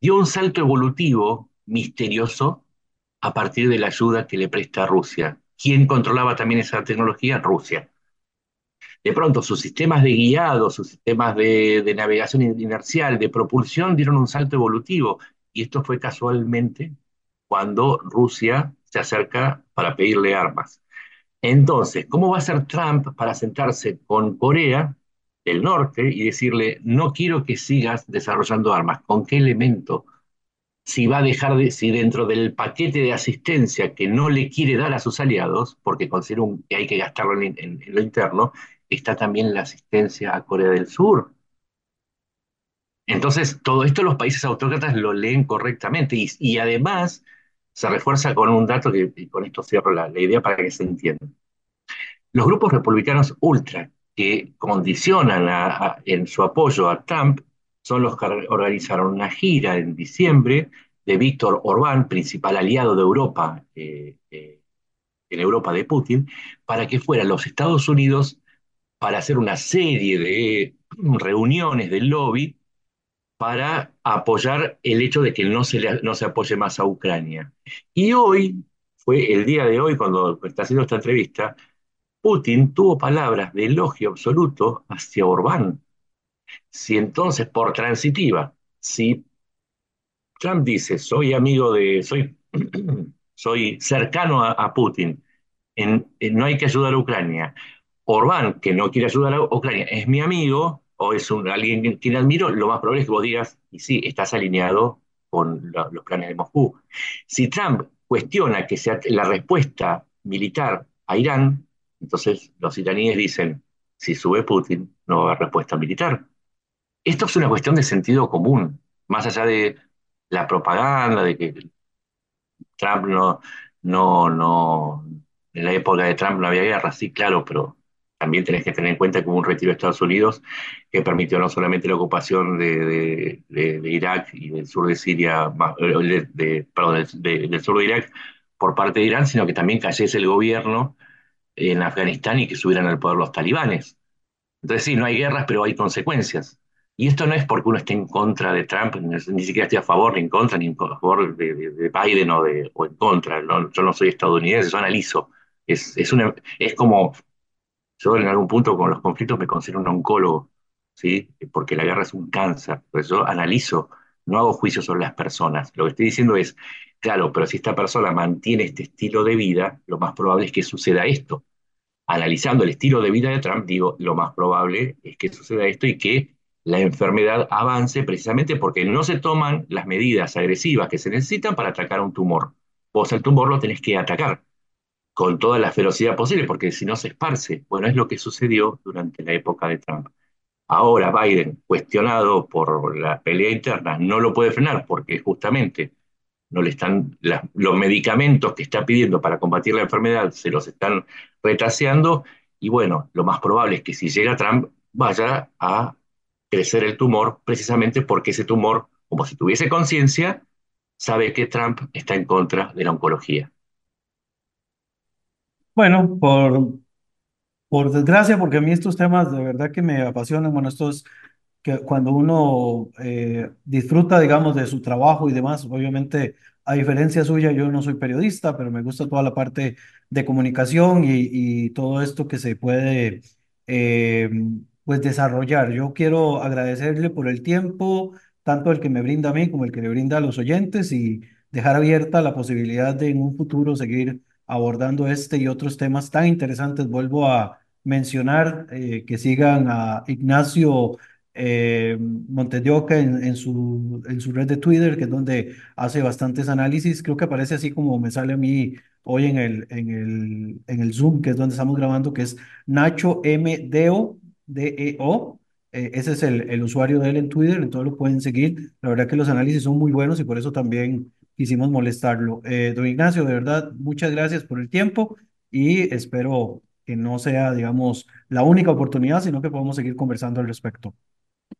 Dio un salto evolutivo misterioso a partir de la ayuda que le presta Rusia. ¿Quién controlaba también esa tecnología? Rusia. De pronto, sus sistemas de guiado, sus sistemas de, de navegación inercial, de propulsión, dieron un salto evolutivo. Y esto fue casualmente cuando Rusia se acerca para pedirle armas. Entonces, ¿cómo va a ser Trump para sentarse con Corea del Norte y decirle, no quiero que sigas desarrollando armas? ¿Con qué elemento? Si va a dejar, de, si dentro del paquete de asistencia que no le quiere dar a sus aliados, porque considera que hay que gastarlo en, lo interno, está también la asistencia a Corea del Sur. Entonces, todo esto los países autócratas lo leen correctamente y además se refuerza con un dato que y con esto cierro la, idea para que se entienda. Los grupos republicanos ultra que condicionan en su apoyo a Trump son los que organizaron una gira en diciembre de Víctor Orbán, principal aliado de Europa, eh, eh, en Europa de Putin, para que fuera a los Estados Unidos para hacer una serie de reuniones del lobby para apoyar el hecho de que no se, no se apoye más a Ucrania. Y hoy, fue el día de hoy, cuando está haciendo esta entrevista, Putin tuvo palabras de elogio absoluto hacia Orbán. Si entonces, por transitiva, si Trump dice, soy amigo de, soy, soy cercano a, Putin, no hay que ayudar a Ucrania. Orbán, que no quiere ayudar a Ucrania, es mi amigo o es un, alguien quien admiro, lo más probable es que vos digas, y sí, estás alineado con los planes de Moscú. Si Trump cuestiona que sea la respuesta militar a Irán, entonces los iraníes dicen, si sube Putin, no va a haber respuesta militar. Esto es una cuestión de sentido común, más allá de la propaganda, de que Trump no, no, no, en la época de Trump no había guerra, sí, claro, pero también tenés que tener en cuenta que hubo un retiro de Estados Unidos que permitió no solamente la ocupación de, Irak y del sur de Siria, eh, perdón, del, de- del sur de Irak por parte de Irán, sino que también cayese el gobierno en Afganistán y que subieran al poder los talibanes. Entonces sí, no hay guerras, pero hay consecuencias. Y esto no es porque uno esté en contra de Trump, ni, siquiera esté a favor, ni en contra, ni en favor de, de- de Biden o, en contra. Yo no soy estadounidense, yo analizo. Es, es como, yo en algún punto con los conflictos me considero un oncólogo, ¿sí? Porque la guerra es un cáncer. Pues yo analizo, no hago juicios sobre las personas. Lo que estoy diciendo es, claro, pero si esta persona mantiene este estilo de vida, lo más probable es que suceda esto analizando el estilo de vida de Trump, digo, lo más probable es que suceda esto y que la enfermedad avance precisamente porque no se toman las medidas agresivas que se necesitan para atacar un tumor. Vos el tumor lo tenés que atacar con toda la ferocidad posible porque si no se esparce. Bueno, es lo que sucedió durante la época de Trump. Ahora Biden, cuestionado por la pelea interna, no lo puede frenar porque justamente no le están, los medicamentos que está pidiendo para combatir la enfermedad se los están retaseando y bueno, lo más probable es que si llega Trump vaya a crecer el tumor precisamente porque ese tumor, como si tuviese conciencia, sabe que Trump está en contra de la oncología. Bueno, por, por desgracia, porque a mí estos temas de verdad que me apasionan, bueno, estos que cuando uno eh, disfruta, digamos, de su trabajo y demás, obviamente, a diferencia suya, yo no soy periodista, pero me gusta toda la parte de comunicación y, todo esto que se puede, eh, pues, desarrollar. Yo quiero agradecerle por el tiempo, tanto el que me brinda a mí como el que le brinda a los oyentes y dejar abierta la posibilidad de en un futuro seguir abordando este y otros temas tan interesantes. Vuelvo a mencionar eh, que sigan a Ignacio eh, Montes de Oca en, su, en su red de Twitter, que es donde hace bastantes análisis. Creo que aparece así como me sale a mí hoy en el, en el, en el Zoom, que es donde estamos grabando, que es Nacho M. Deo, D-E-O. Eh, ese es el, el usuario de él en Twitter, entonces lo pueden seguir. La verdad que los análisis son muy buenos y por eso también quisimos molestarlo. Eh, don Ignacio, de verdad, muchas gracias por el tiempo y espero que no sea, digamos, la única oportunidad, sino que podamos seguir conversando al respecto.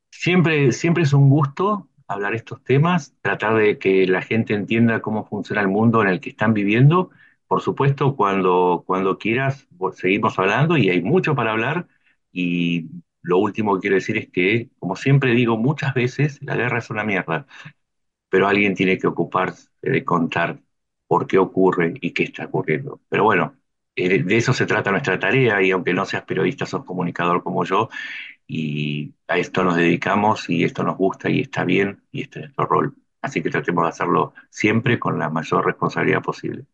Siempre, siempre es un gusto hablar estos temas, tratar de que la gente entienda cómo funciona el mundo en el que están viviendo. Por supuesto, cuando, cuando quieras, seguimos hablando y hay mucho para hablar. Y lo último que quiero decir es que, como siempre digo muchas veces, la guerra es una mierda, pero alguien tiene que ocuparse de contar por qué ocurre y qué está ocurriendo. Pero bueno, eh, de eso se trata nuestra tarea y aunque no seas periodista, sos comunicador como yo y a esto nos dedicamos y esto nos gusta y está bien y este es nuestro rol. Así que tratemos de hacerlo siempre con la mayor responsabilidad posible.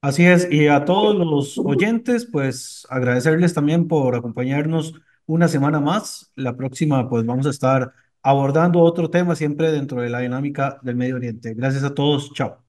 Así es, y a todos los oyentes, pues agradecerles también por acompañarnos una semana más. La próxima, pues vamos a estar abordando otro tema siempre dentro de la dinámica del Medio Oriente. Gracias a todos, chao.